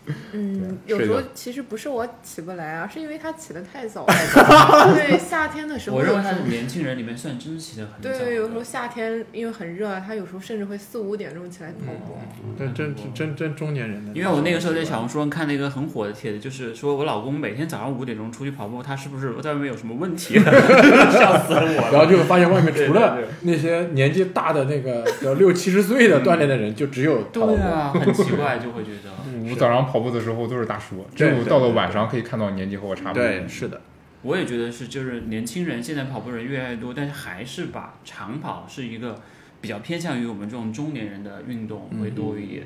嗯，有时候其实不是我起不来啊，是因为他起得太早了。对，夏天的时候我认为他是年轻人里面算真起的很早。对对，有时候夏天因为很热，他有时候甚至会四五点钟起来跑步。这真真真真中年人的。因为我那个时候在小红书上看了一个很火的帖子，就是说我老公每天早上五点钟出去跑步，他是不是在外面有什么问题？笑死了我然后就发现外面除了对对那些年纪大的那个要六七十岁的锻炼的人，就只有跑步对啊，很奇怪，就会觉得。我早上跑步的时候都是大叔，只有到了晚上可以看到年纪和我差不多。对，是的，我也觉得是，就是年轻人现在跑步人越来越多，但是还是把长跑是一个比较偏向于我们这种中年人的运动会多一点。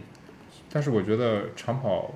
但是我觉得长跑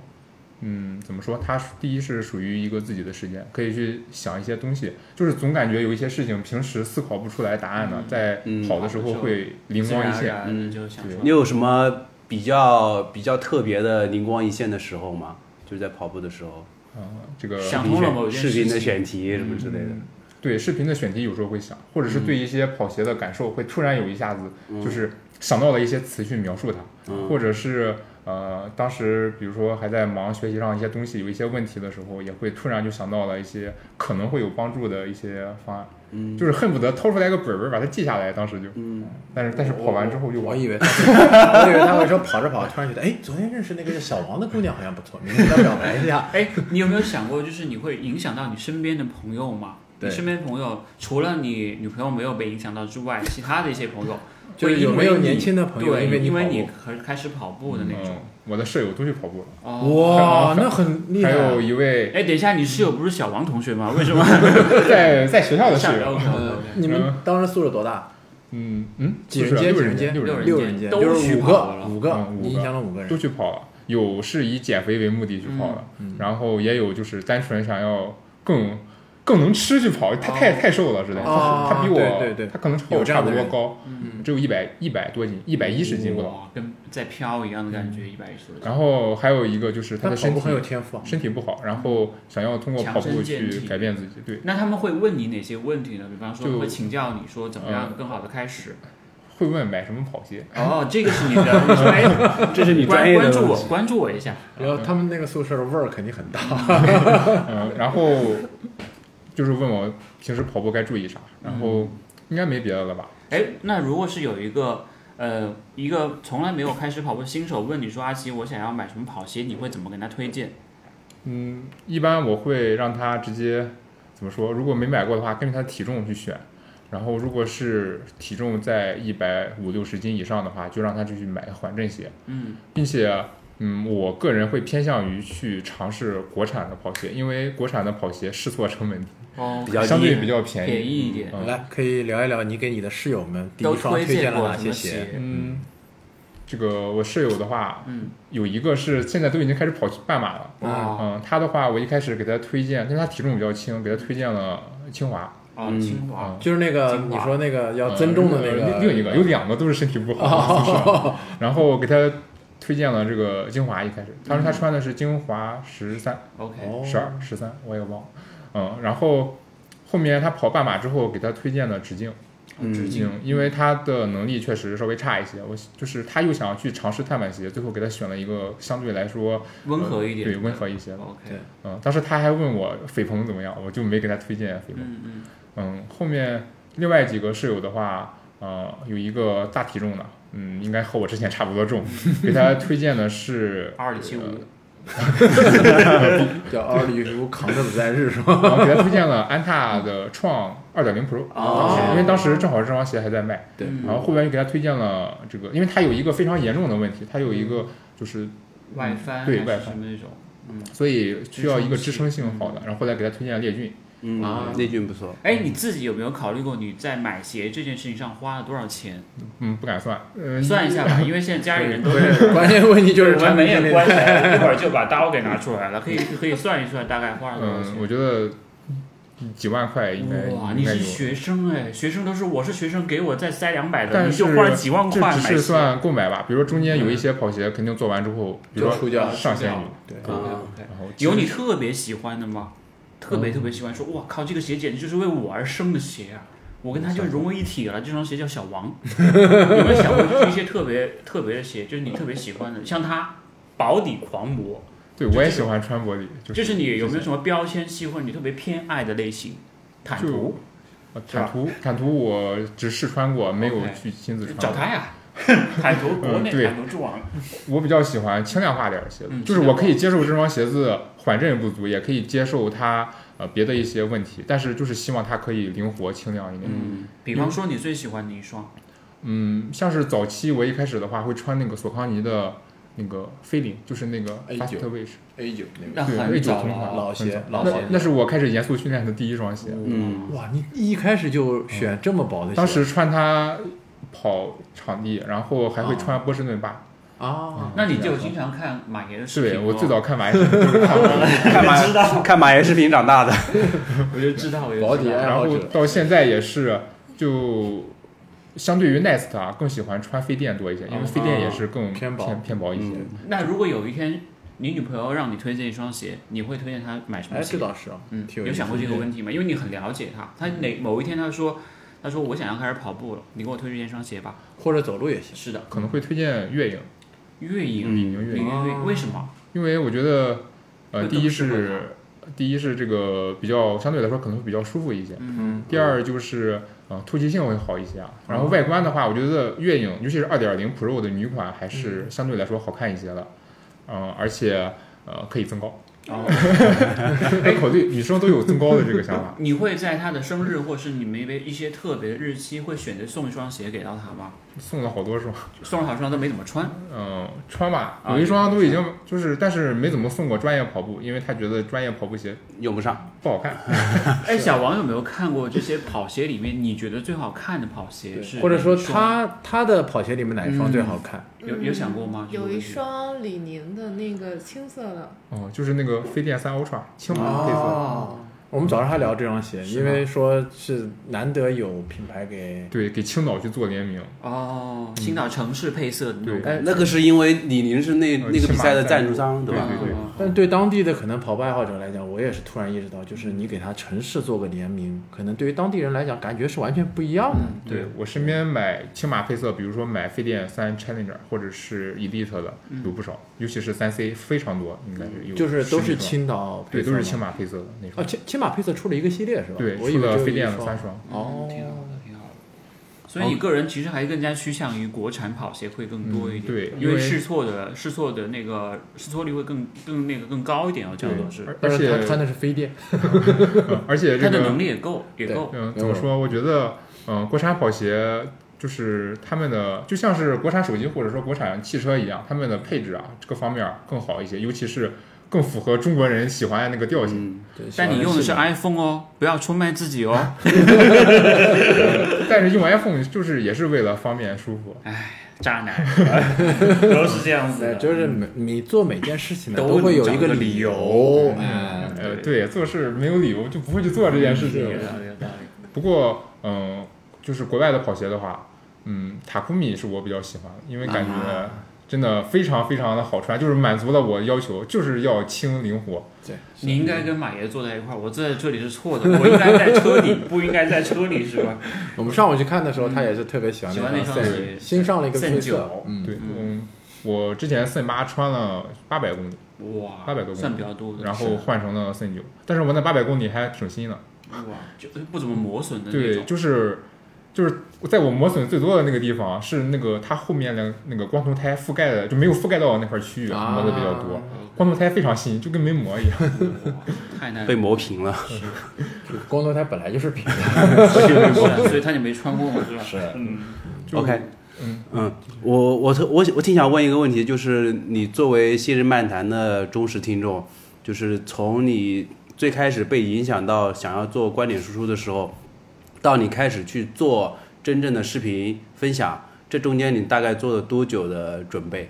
嗯，怎么说？它第一是属于一个自己的时间，可以去想一些东西，就是总感觉有一些事情平时思考不出来答案的，嗯在嗯跑的时候会灵光一现。嗯就想说你有什么比较比较特别的灵光一现的时候嘛？就是在跑步的时候，嗯，这个想通了某件视频的选题什么之类的。嗯对视频的选题有时候会想，或者是对一些跑鞋的感受，会突然有一下子就是想到了一些词去描述它，嗯或者是呃，当时比如说还在忙学习上一些东西，有一些问题的时候，也会突然就想到了一些可能会有帮助的一些方案，嗯就是恨不得掏出来个本本把它记下来，当时就，嗯，但是但是跑完之后又忘了。我以为他会，我以为他会说跑着跑着突然觉得，哎，昨天认识那个叫小王的姑娘好像不错，明天跟她表白一下。哎，你有没有想过，就是你会影响到你身边的朋友吗？对你身边朋友除了你女朋友没有被影响到之外，其他的一些朋友就是有没有年轻的朋友，因为你因为你开开始跑步的那种嗯。，我的舍友都去跑步了，哦，哇，那很厉害。还有一位哎，等一下，你室友不是小王同学吗？为什么？在在学校的室友，呃你们当时宿舍多大？嗯嗯，几人间？六人几人间？六人六人间，都就是五去跑了个，五个嗯，五个你影响了五个人都。去跑了，有是以减肥为目的去跑的，嗯然后也有就是单纯想要更更能吃去跑，他太、太瘦了，实在，哦他他比我，对对对他可能超有我差不多高，嗯，只有一百一百多斤，一百一十斤不到。跟在飘一样的感觉，一百一十多斤。然后还有一个就是他的身体他跑步很有天赋啊。身体不好，然后想要通过跑步去改变自己，对，那他们会问你哪些问题呢？比方说会请教你说怎么样嗯更好的开始。会问买什么跑鞋，哦，这个是你的，这是你专关业的关注我，关注我一下。然后他们那个宿舍的味儿肯定很大。嗯，然后就是问我平时跑步该注意啥，然后应该没别的了吧？哎，那如果是有一个呃一个从来没有开始跑步的新手问你说阿奇，我想要买什么跑鞋，你会怎么跟他推荐？嗯，一般我会让他直接怎么说？如果没买过的话，根据他的体重去选。然后，如果是体重在一百五六十斤以上的话，就让他就去买缓震鞋，嗯，并且，嗯，我个人会偏向于去尝试国产的跑鞋，因为国产的跑鞋试错成本哦比，较低相对比较便宜便宜。一点，嗯来，可以聊一聊你给你的室友们第都一双推荐了哪些鞋？嗯，这个我室友的话，嗯，有一个是现在都已经开始跑半马了。哇，嗯，他的话，我一开始给他推荐，因为他体重比较轻，给他推荐了清华。哦，嗯清华嗯，就是那个你说那个要增重的那呃个另另一个有两个都是身体不好 然后给他推荐了这个精华，一开始当时他穿的是精华十三、OK，哦十二、十三，我也忘了，嗯，然后后面他跑半马之后给他推荐的直径，嗯。直径嗯，因为他的能力确实稍微差一些，我就是他又想去尝试碳板鞋，最后给他选了一个相对来说温和一点，对温和一些。的，OK，对嗯，当时他还问我斐鹏怎么样，我就没给他推荐斐鹏。嗯嗯，嗯，后面另外几个室友的话，呃，有一个大体重的，嗯，应该和我之前差不多重，给他推荐的是 二里七五，叫奥利如扛着子在日是吧？然后给他推荐了安踏的创二点零 Pro，、哦。因为当时正好这双鞋还在卖，然后后边又给他推荐了这个，因为他有一个非常严重的问题，他有一个就是，外翻对外翻。那种，嗯，所以需要一个支撑性。好的，然后后来给他推荐了烈骏，嗯啊内军不错。哎，你自己有没有考虑过你在买鞋这件事情上花了多少钱？嗯，不敢算，嗯、算一下吧，因为现在家里人都关键问题就是我们没眼产品经理关来，一会儿就把刀给拿出来了，可以可以算一算大概花了多少嗯，钱。我觉得几万块应该哇，你。是学生哎，学生都是我是学生，给我再塞两百的，你就花了几万这只是块买鞋。算购买吧，比如说中间有一些跑鞋，肯定做完之后，比如说就出掉上仙女，对，OK OK，然后有你特别喜欢的吗？特别特别喜欢，说哇靠，这个鞋简直就是为我而生的鞋啊！我跟它就融为一体了。这双鞋叫小王，有没有想过就是一些特别特别的鞋，就是你特别喜欢的，像它薄底狂魔，对我也喜欢穿薄底，就就是你有没有什么标签系或者你特别偏爱的类型？坦途，呃坦途坦途我只试穿过，没有去亲自穿。找他呀。坦途国内嗯对坦途之王，我比较喜欢轻量化点儿的鞋子，嗯就是我可以接受这双鞋子缓震不足，也可以接受它呃别的一些问题，但是就是希望它可以灵活轻量一点。嗯，比方说你最喜欢哪一双？嗯，像是早期我一开始的话会穿那个索康尼的那个飞领，就是那个 A9 Fast Wish，A 九那个对那很 A9 早同款，老鞋老鞋那那是我开始严肃训练的第一双鞋。嗯，哇，你一开始就选这么薄的鞋，当时穿它跑场地，然后还会穿波士顿八，哦，那你就经常看马爷的视频、我最早看马爷看马 看马爷视频长大的，我就知道，我就保底知道。然后到现在也是就。相对于 Nest 啊，更喜欢穿飞电多一些，因为飞电也是更偏薄偏偏薄一些。嗯那如果有一天你女朋友让你推荐一双鞋，你会推荐她买什么哎，鞋这？倒是啊，嗯，有想过这个。问题吗？因为你很了解她，她哪某一天她说，她说我想要开始跑步了，你给我推荐一双鞋吧。或者走路也行。是的，可能会推荐月影，月影，嗯月月影哦为什么？因为我觉得，呃，第一是第一是这个比较相对来说可能会比较舒服一些，嗯，第二就是呃透气性会好一些啊。然哦后外观的话，我觉得月影尤其是二点零 Pro 的女款还是相对来说好看一些的，嗯、而且呃可以增高。哦，哎，考虑女生都有增高的这个想法。你会在她的生日或是你们一些特别的日期，会选择送一双鞋给到她吗？送了好多双，送了好双都没怎么穿。嗯、穿吧，啊有一双都已经就是，但是没怎么送过专业跑步，因为他觉得专业跑步鞋用不上。不好看。哎，小王有没有看过这些跑鞋里面你觉得最好看的跑鞋是？或者说他他的跑鞋里面哪一双最好看？有有想过吗？嗯有一双李宁的那个青色的，哦，就是那个飞电三 Ultra 青马配色。哦，我们早上还聊这双鞋，因为说是难得有品牌给对，给青岛去做联名，哦，青岛城市配色的那种对。感觉。那个是因为李宁是那呃那个比赛的赞助商，对吧？对对哦但对当地的可能跑步爱好者来讲，我也是突然意识到，就是你给他城市做个联名，可能对于当地人来讲，感觉是完全不一样的。嗯，对我身边买青马配色，比如说买飞电三 Challenger 或者是 Elite 的有不少，尤其是三 C 非常多，应该是有就是都是青岛配对，都是青马配色的那啊，双。青青马配色出了一个系列是吧？对，我以为只有出了飞电三双。哦，挺好的，挺好的。所以你个人其实还更加趋向于国产跑鞋会更多一点，嗯对因为试错的试错的那个试错率会更更那个更高一点哦，这样都是。而但是而且他穿的是飞电，嗯 而且这个他的能力也够，也够。嗯，怎么说？我觉得，嗯、国产跑鞋就是他们的，就像是国产手机或者说国产汽车一样，他们的配置啊，这个方面更好一些，尤其是更符合中国人喜欢的那个调性。嗯，但你用的是 iPhone 哦，不要出卖自己哦。但是用 iPhone 就是也是为了方便舒服。渣男都是这样子，的，就是每你做每件事情呢，都都会有一个理理由嗯，呃，对，做事没有理由就不会去做这件事情。有道理，有道理。不过，嗯、就是国外的跑鞋的话，嗯，塔库米是我比较喜欢的，因为感觉啊真的非常非常的好穿，就是满足了我要求，就是要轻灵活。对，你应该跟马爷坐在一块儿，我坐在这里是错的，我应该在车里，不应该在车里，是吧？我们上午去看的时候，他也是特别喜欢喜欢那双鞋新上了一个色九，嗯，对，嗯，我之前 Sen 八穿了八百公里，哇，800多公里算比较多的，然后换成了 Sen 九，但是我那八百公里还挺新的。哇，就不怎么磨损的那对，种。就是就是在我磨损最多的那个地方，是那个它后面的那个光头胎覆盖的就没有覆盖到那块区域，啊磨的比较多。光头胎非常新，就跟没磨一样。太难被磨平了。就光头胎本来就是平的，所以它就没穿过嘛，是吧？是嗯，就 OK，嗯嗯，我我特我我挺想问一个问题，就是你作为昔日漫谈的忠实听众，就是从你最开始被影响到想要做观点输出的时候，到你开始去做真正的视频分享，这中间你大概做了多久的准备？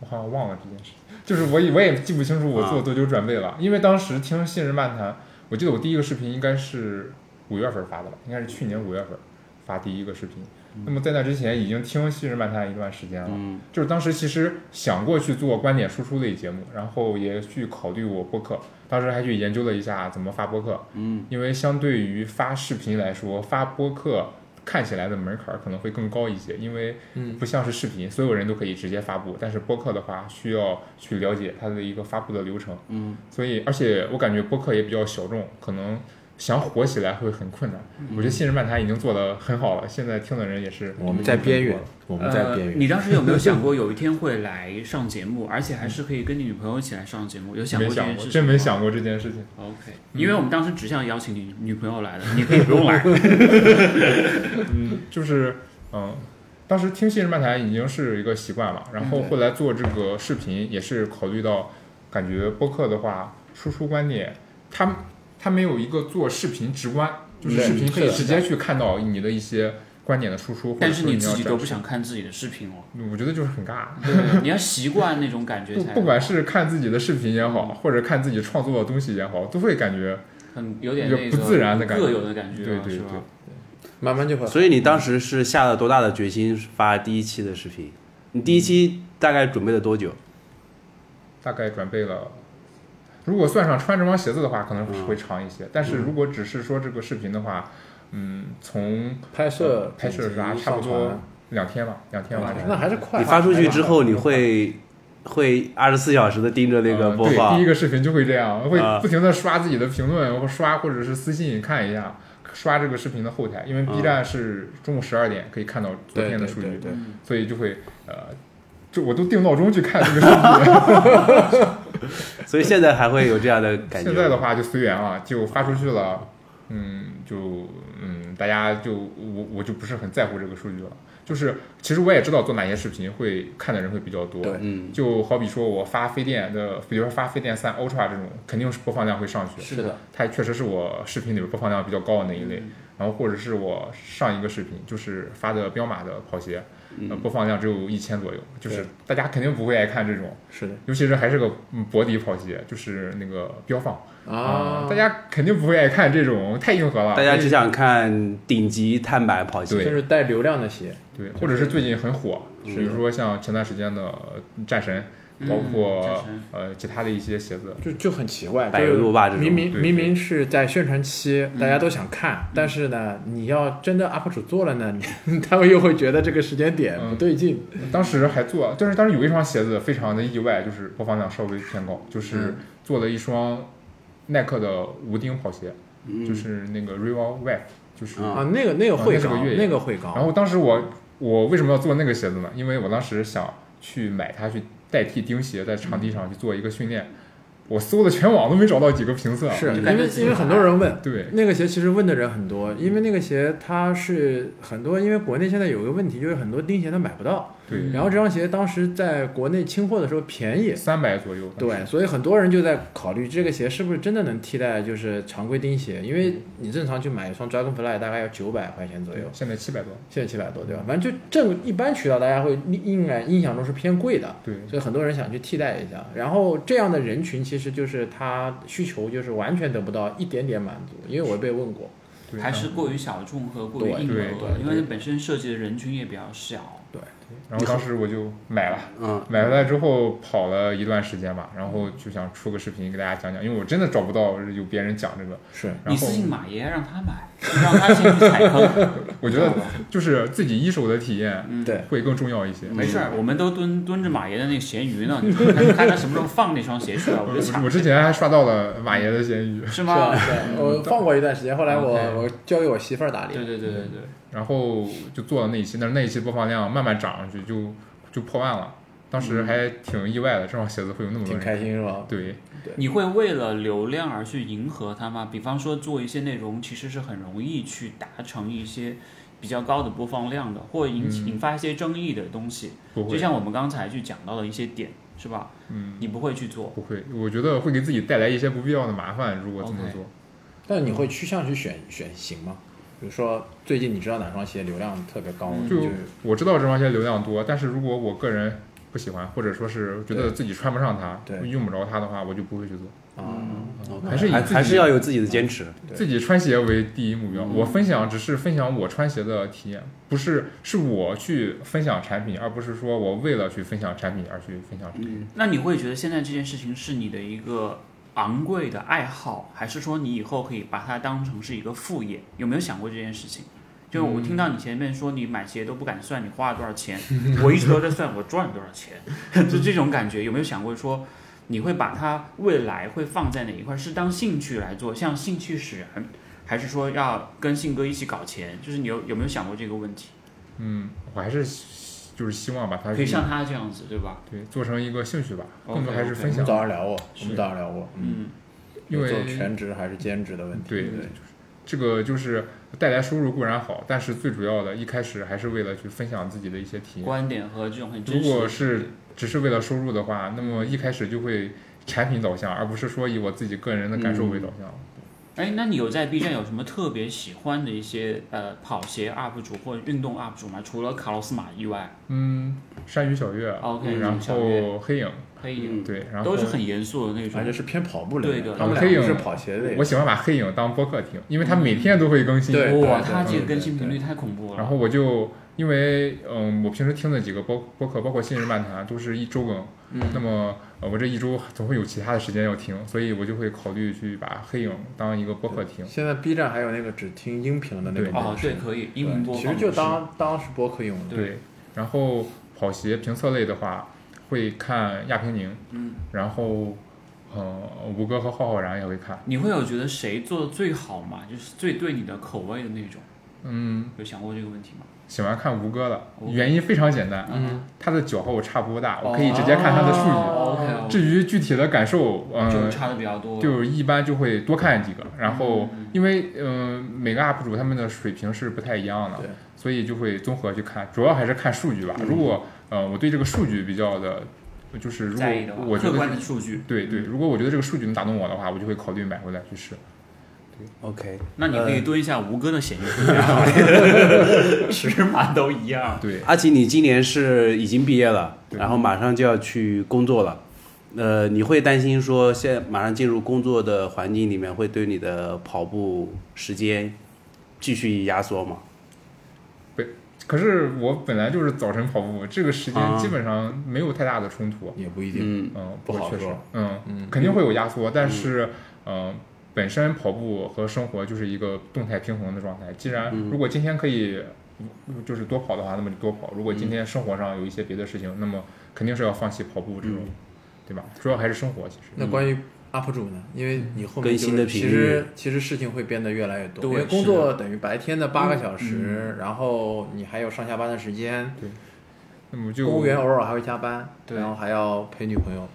我好像忘了这件事，就是我也我也记不清楚我做多久准备了，因为当时听信任漫谈，我记得我第一个视频应该是五月份发的吧，应该是去年五月份发第一个视频。那么在那之前已经听信日漫谈一段时间了，嗯。就是当时其实想过去做观点输出类节目，然后也去考虑我播客，当时还去研究了一下怎么发播客，嗯，因为相对于发视频来说，发播客看起来的门槛儿可能会更高一些，因为嗯。不像是视频，所有人都可以直接发布，但是播客的话需要去了解它的一个发布的流程，嗯，所以而且我感觉播客也比较小众，可能想火起来会很困难。我觉得信日漫谈已经做得很好了，现在听的人也是我们在边缘，我们在呃边，缘。你当时有没有想过有一天会来上节目，而且还是可以跟你女朋友一起来上节目？有想过，过这件事情？真没。想过这件事情。OK，因为我们当时只想邀请你女朋友来的，你可以不用来。嗯，就是嗯，当时听信日漫谈已经是一个习惯了，然后嗯后来做这个视频也是考虑到，感觉播客的话输出观点，它它没有一个做视频直观，就是视频可以直接去看到你的一些观点的输出，但是你自己都不想看自己的视频哦，我觉得就是很尬。对，你要习惯那种感觉才不不管是看自己的视频也好，或者看自己创作的东西也好，都会感觉很有点有那个不自然的感觉各有的感觉啊，对对对？慢慢就会。所以你当时是下了多大的决心发第一期的视频？你第一期大概准备了多久？大概准备了。如果算上穿这双鞋子的话，可能会长一些。但是如果只是说这个视频的话，嗯，从拍摄、拍摄啥剪辑差不多两天吧，两天完成。那还是快。你发出去之后，你会会二十四小时的盯着那个呃对，第一，个视频就会这样，会啊不停的刷自己的评论，或刷或者是私信看一下，刷这个视频的后台，因为 B 站是中午十二点可以看到昨天的数据，对对对嗯所以就会呃，就我都定闹钟去看这个视频。所以现在还会有这样的感觉。现在的话就随缘了，就发出去了，嗯，就嗯，大家就我我就不是很在乎这个数据了。就是其实我也知道做哪些视频会看的人会比较多，就好比说我发飞电的，比如说发飞电三 Ultra 这种，肯定是播放量会上去。是的，它确实是我视频里边播放量比较高的那一类。嗯然后或者是我上一个视频就是发的彪马的跑鞋，呃，嗯播放量只有一千左右，就是大家肯定不会爱看这种，是的尤其是还是个嗯薄底跑鞋，就是那个标放啊，大家肯定不会爱看这种太硬核了，大家只想看顶级碳板跑鞋。就是带流量的鞋，对，或者是最近很火，嗯比如说像前段时间的战神，包嗯括呃其他的一些鞋子，就就很奇怪，明明明明是在宣传期，嗯大家都想看，但是呢，你要真的 UP 主做了呢，你 他们又会觉得这个时间点嗯不对劲。当时还做，但是当时有一双鞋子非常的意外，就是播放量稍微偏高，就是嗯做了一双耐克的无钉跑鞋，嗯就是那个 Rival Web，就是。啊啊，那个那个会高，啊那个那个会高。然后当时我我为什么要做那个鞋子呢？因为我当时想去买它去代替钉鞋，在场地上去做一个训练。我搜的全网都没找到几个评测，是因为因为很多人问对，那个鞋，其实问的人很多，因为那个鞋它是很多，因为国内现在有个问题，就是很多钉鞋它买不到，对，然后这双鞋当时在国内清货的时候便宜，三百左右。对，所以很多人就在考虑这个鞋是不是真的能替代就是常规钉鞋，因为你正常去买一双 Dragonfly 大概要九百块钱左右，现在七百多。现在七百多对吧？反正就正一般渠道大家会印印印象中是偏贵的，对，所以很多人想去替代一下。然后这样的人群其实就是他需求就是完全得不到一点点满足，因为我被问过，对还是过于小众和过于硬核因为本身设计的人群也比较小。然后当时我就买了，嗯，买回来之后跑了一段时间吧，然后就想出个视频给大家讲讲，因为我真的找不到有别人讲这个。是然后你私信马爷让他买，让他先去踩坑。我觉得就是自己一手的体验嗯，对会更重要一些。没事儿，我们都蹲蹲着马爷的那个咸鱼呢，你看看他什么时候放那双鞋出来，我就抢我。之前还刷到了马爷的咸鱼，是？吗？对，我 放过一段时间，后来我我交给我媳妇儿打理。对对对对对，然后就做了那一期，但是那一期播放量慢慢涨上去，就就破万了。当时还挺意外的，这双鞋子会有那么多挺人。开心是吧？对，你会为了流量而去迎合它吗？比方说做一些内容，其实是很容易去达成一些比较高的播放量的，或引起嗯引发一些争议的东西。不会，就像我们刚才去讲到的一些点，是吧？嗯，你不会去做。不会，我觉得会给自己带来一些不必要的麻烦。如果这么做，但你会趋向去选选型吗？比如说最近你知道哪双鞋流量特别高，就就我知道这双鞋流量多，但是如果我个人不喜欢，或者说是觉得自己穿不上它，对用不着它的话，我就不会去做。啊，嗯还是以还还是要有自己的坚持。自己穿鞋为第一目标。嗯我分享只是分享我穿鞋的体验，不是是我去分享产品，而不是说我为了去分享产品而去分享产品。嗯，那你会觉得现在这件事情是你的一个昂贵的爱好，还是说你以后可以把它当成是一个副业？有没有想过这件事情？就我听到你前面说你买鞋都不敢算你花了多少钱，我一直都在算我赚了多少钱，就这种感觉，有没有想过说你会把它未来会放在哪一块？是当兴趣来做，像兴趣使然，还是说要跟信哥一起搞钱？就是你有有没有想过这个问题？嗯，我还是希就是希望把它可以像他这样子，对吧？对做成一个兴趣吧，更多还是分享我们。早上聊过，我们早上聊过，嗯，嗯，因为做全职还是兼职的问题，对对这个就是带来收入固然好，但是最主要的一开始还是为了去分享自己的一些体验。观点和这种很如真实的。果是只是为了收入的话，那么一开始就会产品导向，而不是说以我自己个人的感受为导向。哎，那你有在 B 站有什么特别喜欢的一些呃跑鞋 UP 主或者运动 UP 主吗？除了卡洛斯马以外嗯，山雨小月，，OK，然后黑影，黑影对，然后都是很严肃的那种反正。是偏跑步类的，对的他们黑影是跑鞋类。我喜欢把黑影当播客听，因为他每天都会更新。对哇，他这个更新频率太恐怖了。然后我就因为嗯，我平时听的几个播播客，包括新人漫谈，都是一周更。嗯那么呃，我这一周总会有其他的时间要听，所以我就会考虑去把黑影当一个播客听。现在 B 站还有那个只听音频的那对种哦，对，可以音频播。其实就当当是播客用的。对，然后跑鞋评测类的话，会看亚平宁，嗯，然后呃，吴哥和浩浩然也会看。你会有觉得谁做的最好吗？就是最对你的口味的那种，嗯，有想过这个问题吗？喜欢看吴哥的哦原因非常简单，嗯，他的脚和我差不多大，我可以直接看他的数据。至于具体的感受，嗯、就差的比较多。就一般就会多看几个，然后嗯因为嗯、呃每个 UP 主他们的水平是不太一样的对，所以就会综合去看，主要还是看数据吧。嗯如果呃我对这个数据比较的，就是如果我觉客观的得数据。对对，如果我觉得这个数据能打动我的话，我就会考虑买回来去试。OK，那你可呃以蹲一下吴哥的闲鱼 尺码都一样。对，阿奇，你今年是已经毕业了，然后马上就要去工作了。呃，你会担心说现在马上进入工作的环境里面，会对你的跑步时间继续压缩吗？可是我本来就是早晨跑步，这个时间啊基本上没有太大的冲突。也不一定。嗯，嗯，不好说，嗯，嗯，肯定会有压缩，但是，嗯、本身跑步和生活就是一个动态平衡的状态。既然嗯如果今天可以，嗯就是多跑的话，那么就多跑；如果今天生活上有一些别的事情，那么肯定是要放弃跑步这种，嗯对吧？主要还是生活，其实。那关于 UP 主呢？因为你后面更新的就是频率其实其实事情会变得越来越多，对因为工作等于白天的八个小时，嗯然后你还有上下班的时间，对那么就公务员偶尔还会加班，对然后还要陪女朋友。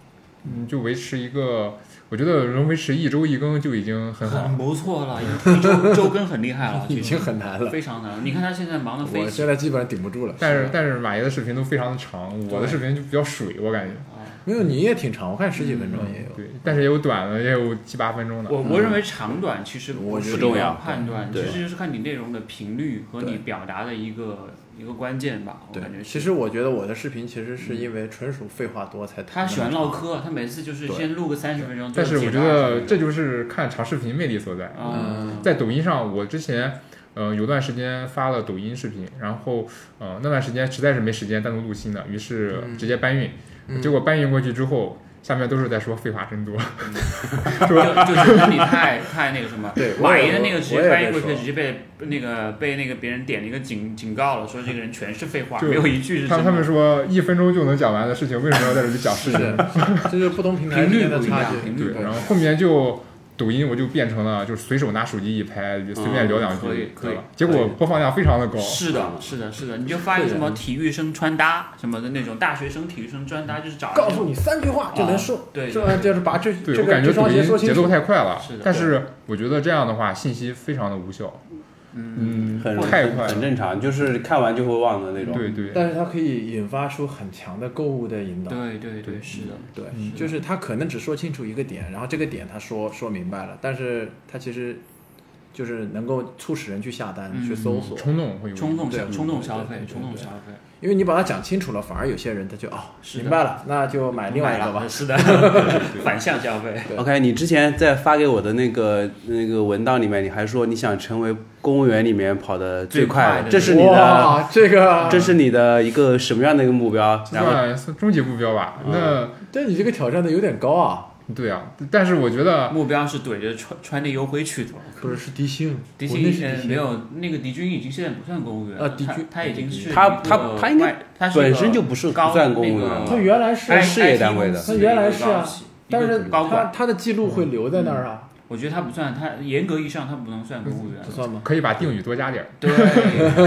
嗯，就维持一个，我觉得能维持一周一更就已经很好很了。不错了，一周周更很厉害了，已经很难了，非常难。你看他现在忙的飞我起现在基本上顶不住了。但是但是马爷的视频都非常的长，我的视频就比较水，我感觉。啊。没有你也挺长，我看十几分钟也有。对，但是也有短的，也有七八分钟的。我我认为长短其实不重要判断，其实就是看你内容的频率和你表达的一个一个关键吧。我感觉，其实我觉得我的视频其实是因为纯属废话多才。他喜欢唠。嗑，他每次就是先录个三十分钟，但是我觉得这就是看长视频魅力所在。嗯，在抖音上，我之前呃有段时间发了抖音视频，然后呃那段时间实在是没时间单独录新的，于是嗯直接搬运，嗯结果搬运过去之后，下面都是在说废话真多，就就觉得你太太那个什么。对，马爷的那个直接翻译过去，直接被那个被那个别人点了一个警警告了，说这个人全是废话，没有一句是他们他们。说一分钟就能讲完的事情，为什么要在这里讲是视频？这就是不同平台频之率的差距。对，然后后面就抖音我就变成了就是随手拿手机一拍，就随便聊两句，可以可以对吧？结果播放量非常的高。是的，是的，是的，你就发一个什么体育生穿搭什么的那种，大学生体育生穿搭，就是找告诉你三句话就能说，对。就是把这对，这个这我感觉抖双鞋说清音节奏。太快了是的，但是我觉得这样的话信息非常的无效，嗯，很太快，很正常，就是看完就会忘的那种。对对，但是它可以引发出很强的购物的引导。对对对，是的，对嗯，就是他可能只说清楚一个点，然后这个点他说说明白了，但是他其实就是能够促使人去下单、嗯去搜索，冲动会有冲动消冲动消费对，对对。冲动消费，因为你把它讲清楚了，反而有些人他就哦明白了，那就买另外一个吧。是的，反向消费。OK，你之前在发给我的那个那个文档里面，你还说你想成为公务员里面跑得最快最快的这是你的，这个。这是你的一个什么样的一个目标？这然后算终极目标吧？嗯。那但你这个挑战的有点高啊，对啊，但是我觉得目标是怼着川川内优辉去的。不是是迪星，迪星鑫呃没有那个迪军已经现在不算公务员了他啊狄军他已经是他他他应该他本身就不是高不算公务员了他原来是哎事业单位的他原来是啊但是他，他的记录会留在那儿啊，我觉得他不算，他严格意义上他不能算公务员不。算吗？可以把定语多加点儿。对，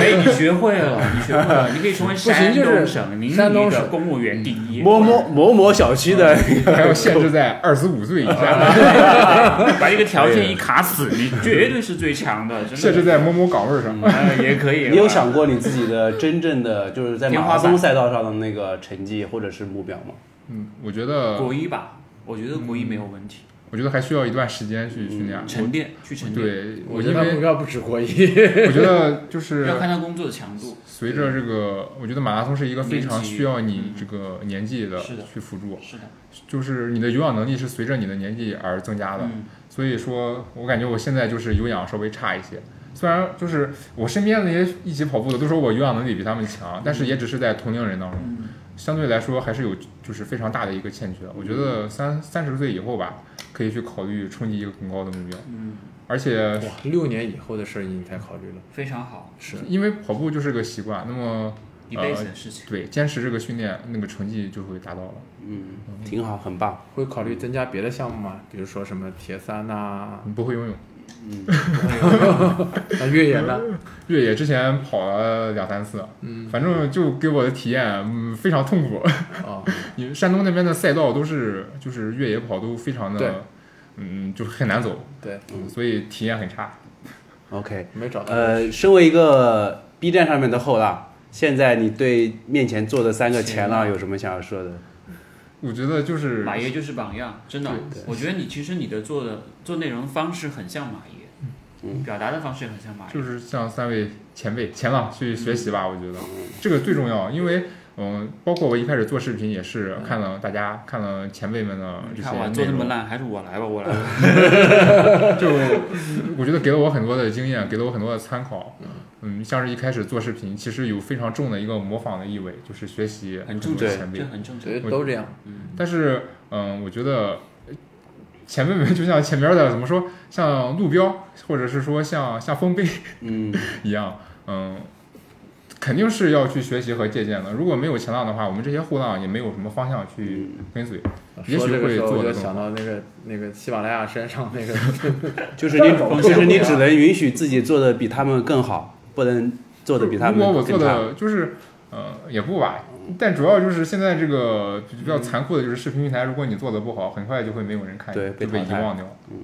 哎，你学会了，你学会了，你可以成为山东省临沂的公务员第一。某某某某小区的 还要限制在 二十五岁以下，把这个条件一卡死，你绝对是最强的，真的。限制在某某岗位上。呃也可以。你有想过你自己的真正的就是在马拉松赛道上的那个成绩或者是目标吗？嗯，我觉得国一吧？我觉得国一没有问题。我觉得还需要一段时间去训练。沉淀去沉淀，对，我觉得他目标不止国一。我觉得就是要看他工作的强度。随着这个，我觉得马拉松是一个非常需要你嗯这个年纪的去辅助，是的，就是你的有氧能力是随着你的年纪而增加的。嗯，所以说我感觉我现在就是有氧稍微差一些。虽然就是我身边那些一起跑步的都说我有氧能力比他们强，但是也只是在同龄人当中，嗯相对来说还是有就是非常大的一个欠缺。我觉得三三十岁以后吧，可以去考虑冲击一个更高的目标。嗯，而且哇，六年以后的事儿你才考虑了，非常好，是因为跑步就是个习惯，那么一辈子的事情。对坚持这个训练，那个成绩就会达到了。嗯，挺好，很棒。会考虑增加别的项目吗？比如说什么铁三呐、你不会游泳，那越野呢？越野之前跑了两三次，嗯，反正就给我的体验嗯非常痛苦。啊，你山东那边的赛道都是就是越野跑都非常对的，嗯，就很难走，对，嗯所以体验很差。OK，没找到。呃，身为一个 B 站上面的后浪，现在你对面前坐的三个前浪有什么想要说的？我觉得就是马爷就是榜样，真的。我觉得你其实你的做的做内容方式很像马爷，嗯表达的方式也很像马爷。就是向三位前辈前浪去学习吧，我觉得这个最重要，因为嗯，包括我一开始做视频也是看了大家看了前辈们的这些看我内容，做这么烂，还是我来吧，我来 吧。就我觉得给了我很多的经验，给了我很多的参考。嗯，像是一开始做视频，其实有非常重的一个模仿的意味，就是学习很正常，多前辈这。很正常都这样。但是，嗯，我觉得呃前辈们就像前边的怎么说，像路标，或者是说像像丰碑嗯，一样，嗯，肯定是要去学习和借鉴的。如果没有前浪的话，我们这些后浪也没有什么方向去跟随。也许说这个时候我就会做想到那个 那个喜马拉雅山上那个，就是你，就是你只能允许自己做的比他们更好，不能做的比他们如果我做。的就是，呃，也不吧。但主要就是现在这个比较残酷的就是视频平台，如果你做的不好，很快就会没有人看，对被遗忘掉。嗯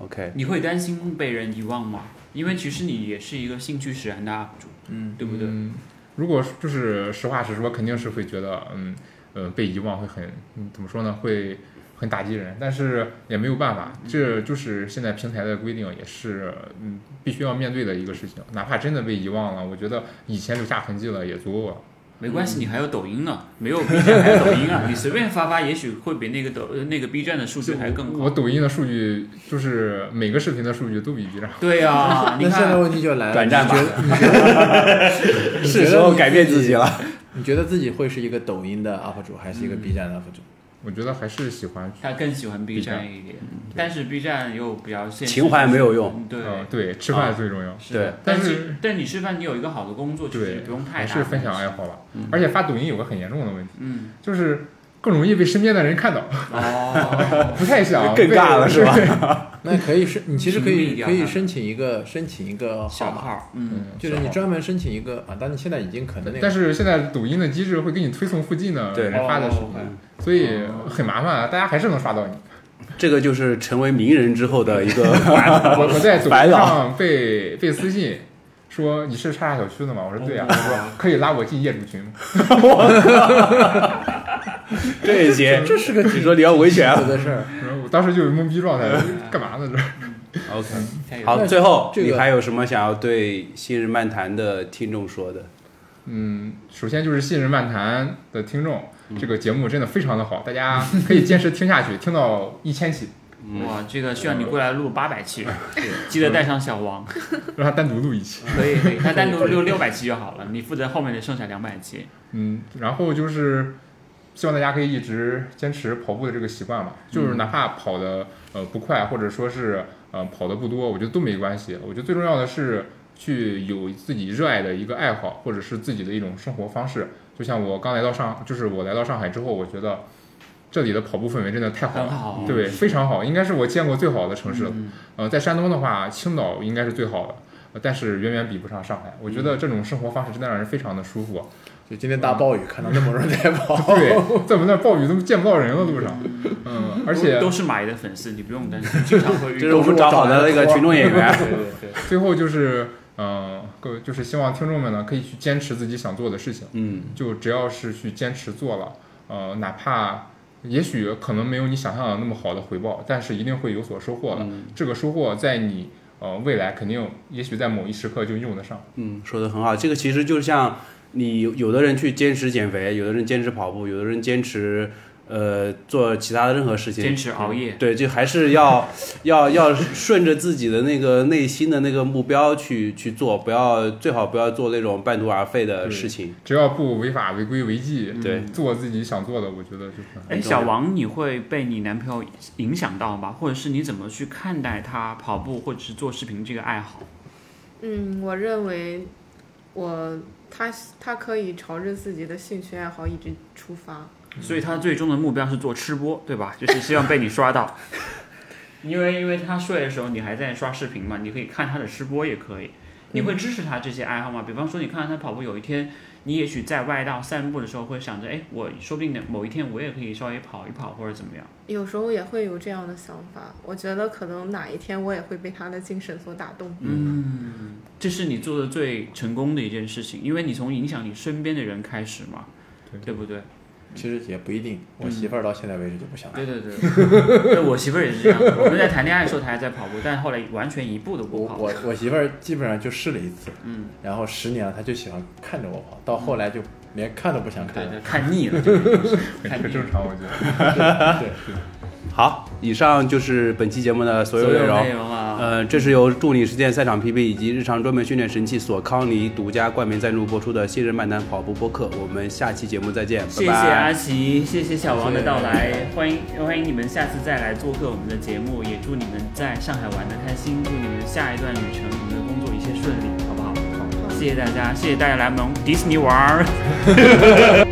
OK，你会担心被人遗忘吗？因为其实你也是一个兴趣使然的 UP 主，嗯，对不对？嗯，如果就是实话实说，肯定是会觉得，嗯，呃，被遗忘会很，嗯，怎么说呢，会很打击人。但是也没有办法，这就是现在平台的规定，也是嗯必须要面对的一个事情。哪怕真的被遗忘了，我觉得以前留下痕迹了也足够了。没关系，你还有抖音呢，没有 B 站还有抖音啊，你随便发发，也许会比那个抖呃那个 B 站的数据还更好。我抖音的数据就是每个视频的数据都比 B 站好。对呀、你那现在看，问题就来了，转战吧 你觉得是时候改变自己了。你觉得自己会是一个抖音的 UP 主，还是一个 B 站的 UP 主？我觉得还是喜欢，他更喜欢 B 站站一点，但是 B 站又比较现实情怀没有用嗯对。嗯，对，吃饭最重要。是对但是但你吃饭，你有一个好的工作，其实也不用太大。还是分享爱好吧。而且发抖音有个很严重的问题，嗯，就是更容易被身边的人看到，哦，不太想更尬了是吧？那可以申，你其实可以可以申请一个申请一个号码，小号，嗯，嗯，就是你专门申请一个啊，但是现在已经可能那个，但是现在抖音的机制会给你推送附近的对人发的视哦。频，所以很麻烦啊，大家还是能刷到你。这个就是成为名人之后的一个我我在抖音上被被私信说你是叉叉小区的吗？我说对呀、他说可以拉我进业主群吗。这些，这是个你说你要维权啊的事儿。我当时就有懵逼状态，干嘛呢这？？OK，好，最后你还有什么想要对新人漫谈的听众说的？嗯，首先就是信任漫谈的听众，嗯这个节目真的非常的好，大家可以坚持听下去，听到一千期，哇，这个需要你过来录八百期，记得带上小王，让他单独录一期。可以可以，他单独录六百期就好了，你负责后面的剩下两百期。嗯，然后就是希望大家可以一直坚持跑步的这个习惯吧，就是哪怕跑的呃不快，或者说是呃跑的不多，我觉得都没关系。我觉得最重要的是去有自己热爱的一个爱好，或者是自己的一种生活方式。就像我刚来到上，就是我来到上海之后，我觉得这里的跑步氛围真的太好了。对，非常好，应该是我见过最好的城市了。嗯呃，在山东的话，青岛应该是最好的，呃但是远远比不上上海。我觉得这种生活方式真的让人非常的舒服。就今天大暴雨，看到那么多人在跑，对，在我们那暴雨都见不到人了，路上。嗯，而且都都是马爷的粉丝，你不用担心，经常会遇到。这是我们找好的那个群众演员。对对对，最后就是，嗯、各位就是希望听众们呢可以去坚持自己想做的事情，嗯，就只要是去坚持做了，呃，哪怕也许可能没有你想象的那么好的回报，但是一定会有所收获的。嗯这个收获在你呃未来肯定，也许在某一时刻就用得上。嗯，说的很好。这个其实就像你有有的人去坚持减肥，有的人坚持跑步，有的人坚持呃做其他的任何事情，坚持熬夜，对，就还是要要要顺着自己的那个内心的那个目标去去做，不要最好不要做那种半途而废的事情。只要不违法违规违纪，对做自己想做的，我觉得就是很哎，小王，你会被你男朋友影响到吗？或者是你怎么去看待他跑步或者是做视频这个爱好？嗯，我认为我他他可以朝着自己的兴趣爱好一直出发。所以他最终的目标是做吃播，对吧？就是希望被你刷到。因为因为他睡的时候你还在刷视频嘛，你可以看他的吃播也可以。你会支持他这些爱好吗？比方说，你看到他跑步，有一天你也许在外道散步的时候会想着，哎，我说不定某一天我也可以稍微跑一跑或者怎么样。有时候也会有这样的想法，我觉得可能哪一天我也会被他的精神所打动。嗯，这是你做的最成功的一件事情，因为你从影响你身边的人开始嘛，对对不对？其实也不一定，我媳妇儿到现在为止就不想对对对，对我媳妇儿也是这样。我们在谈恋爱的时候，她还在跑步，但是后来完全一步都不跑。我媳妇儿基本上就试了一次，嗯，然后十年了，她就喜欢看着我跑，到后来就连看都不想看了。对对，看腻了，这个东西看腻了。很正常，我觉得。对，好，以上就是本期节目的所有内容。内容啊，呃，这是由助理实践赛场 PB 以及日常专门训练神器索康尼独家冠名赞助播出的新人漫谈跑步播客。我们下期节目再见，谢谢。阿奇，谢谢小王的到来，欢迎欢迎你们下次再来做客我们的节目，也祝你们在上海玩的开心，祝你们下一段旅程，你们的工作一切顺利，好不好？好，谢谢大家，谢谢大家来我们迪士尼玩儿。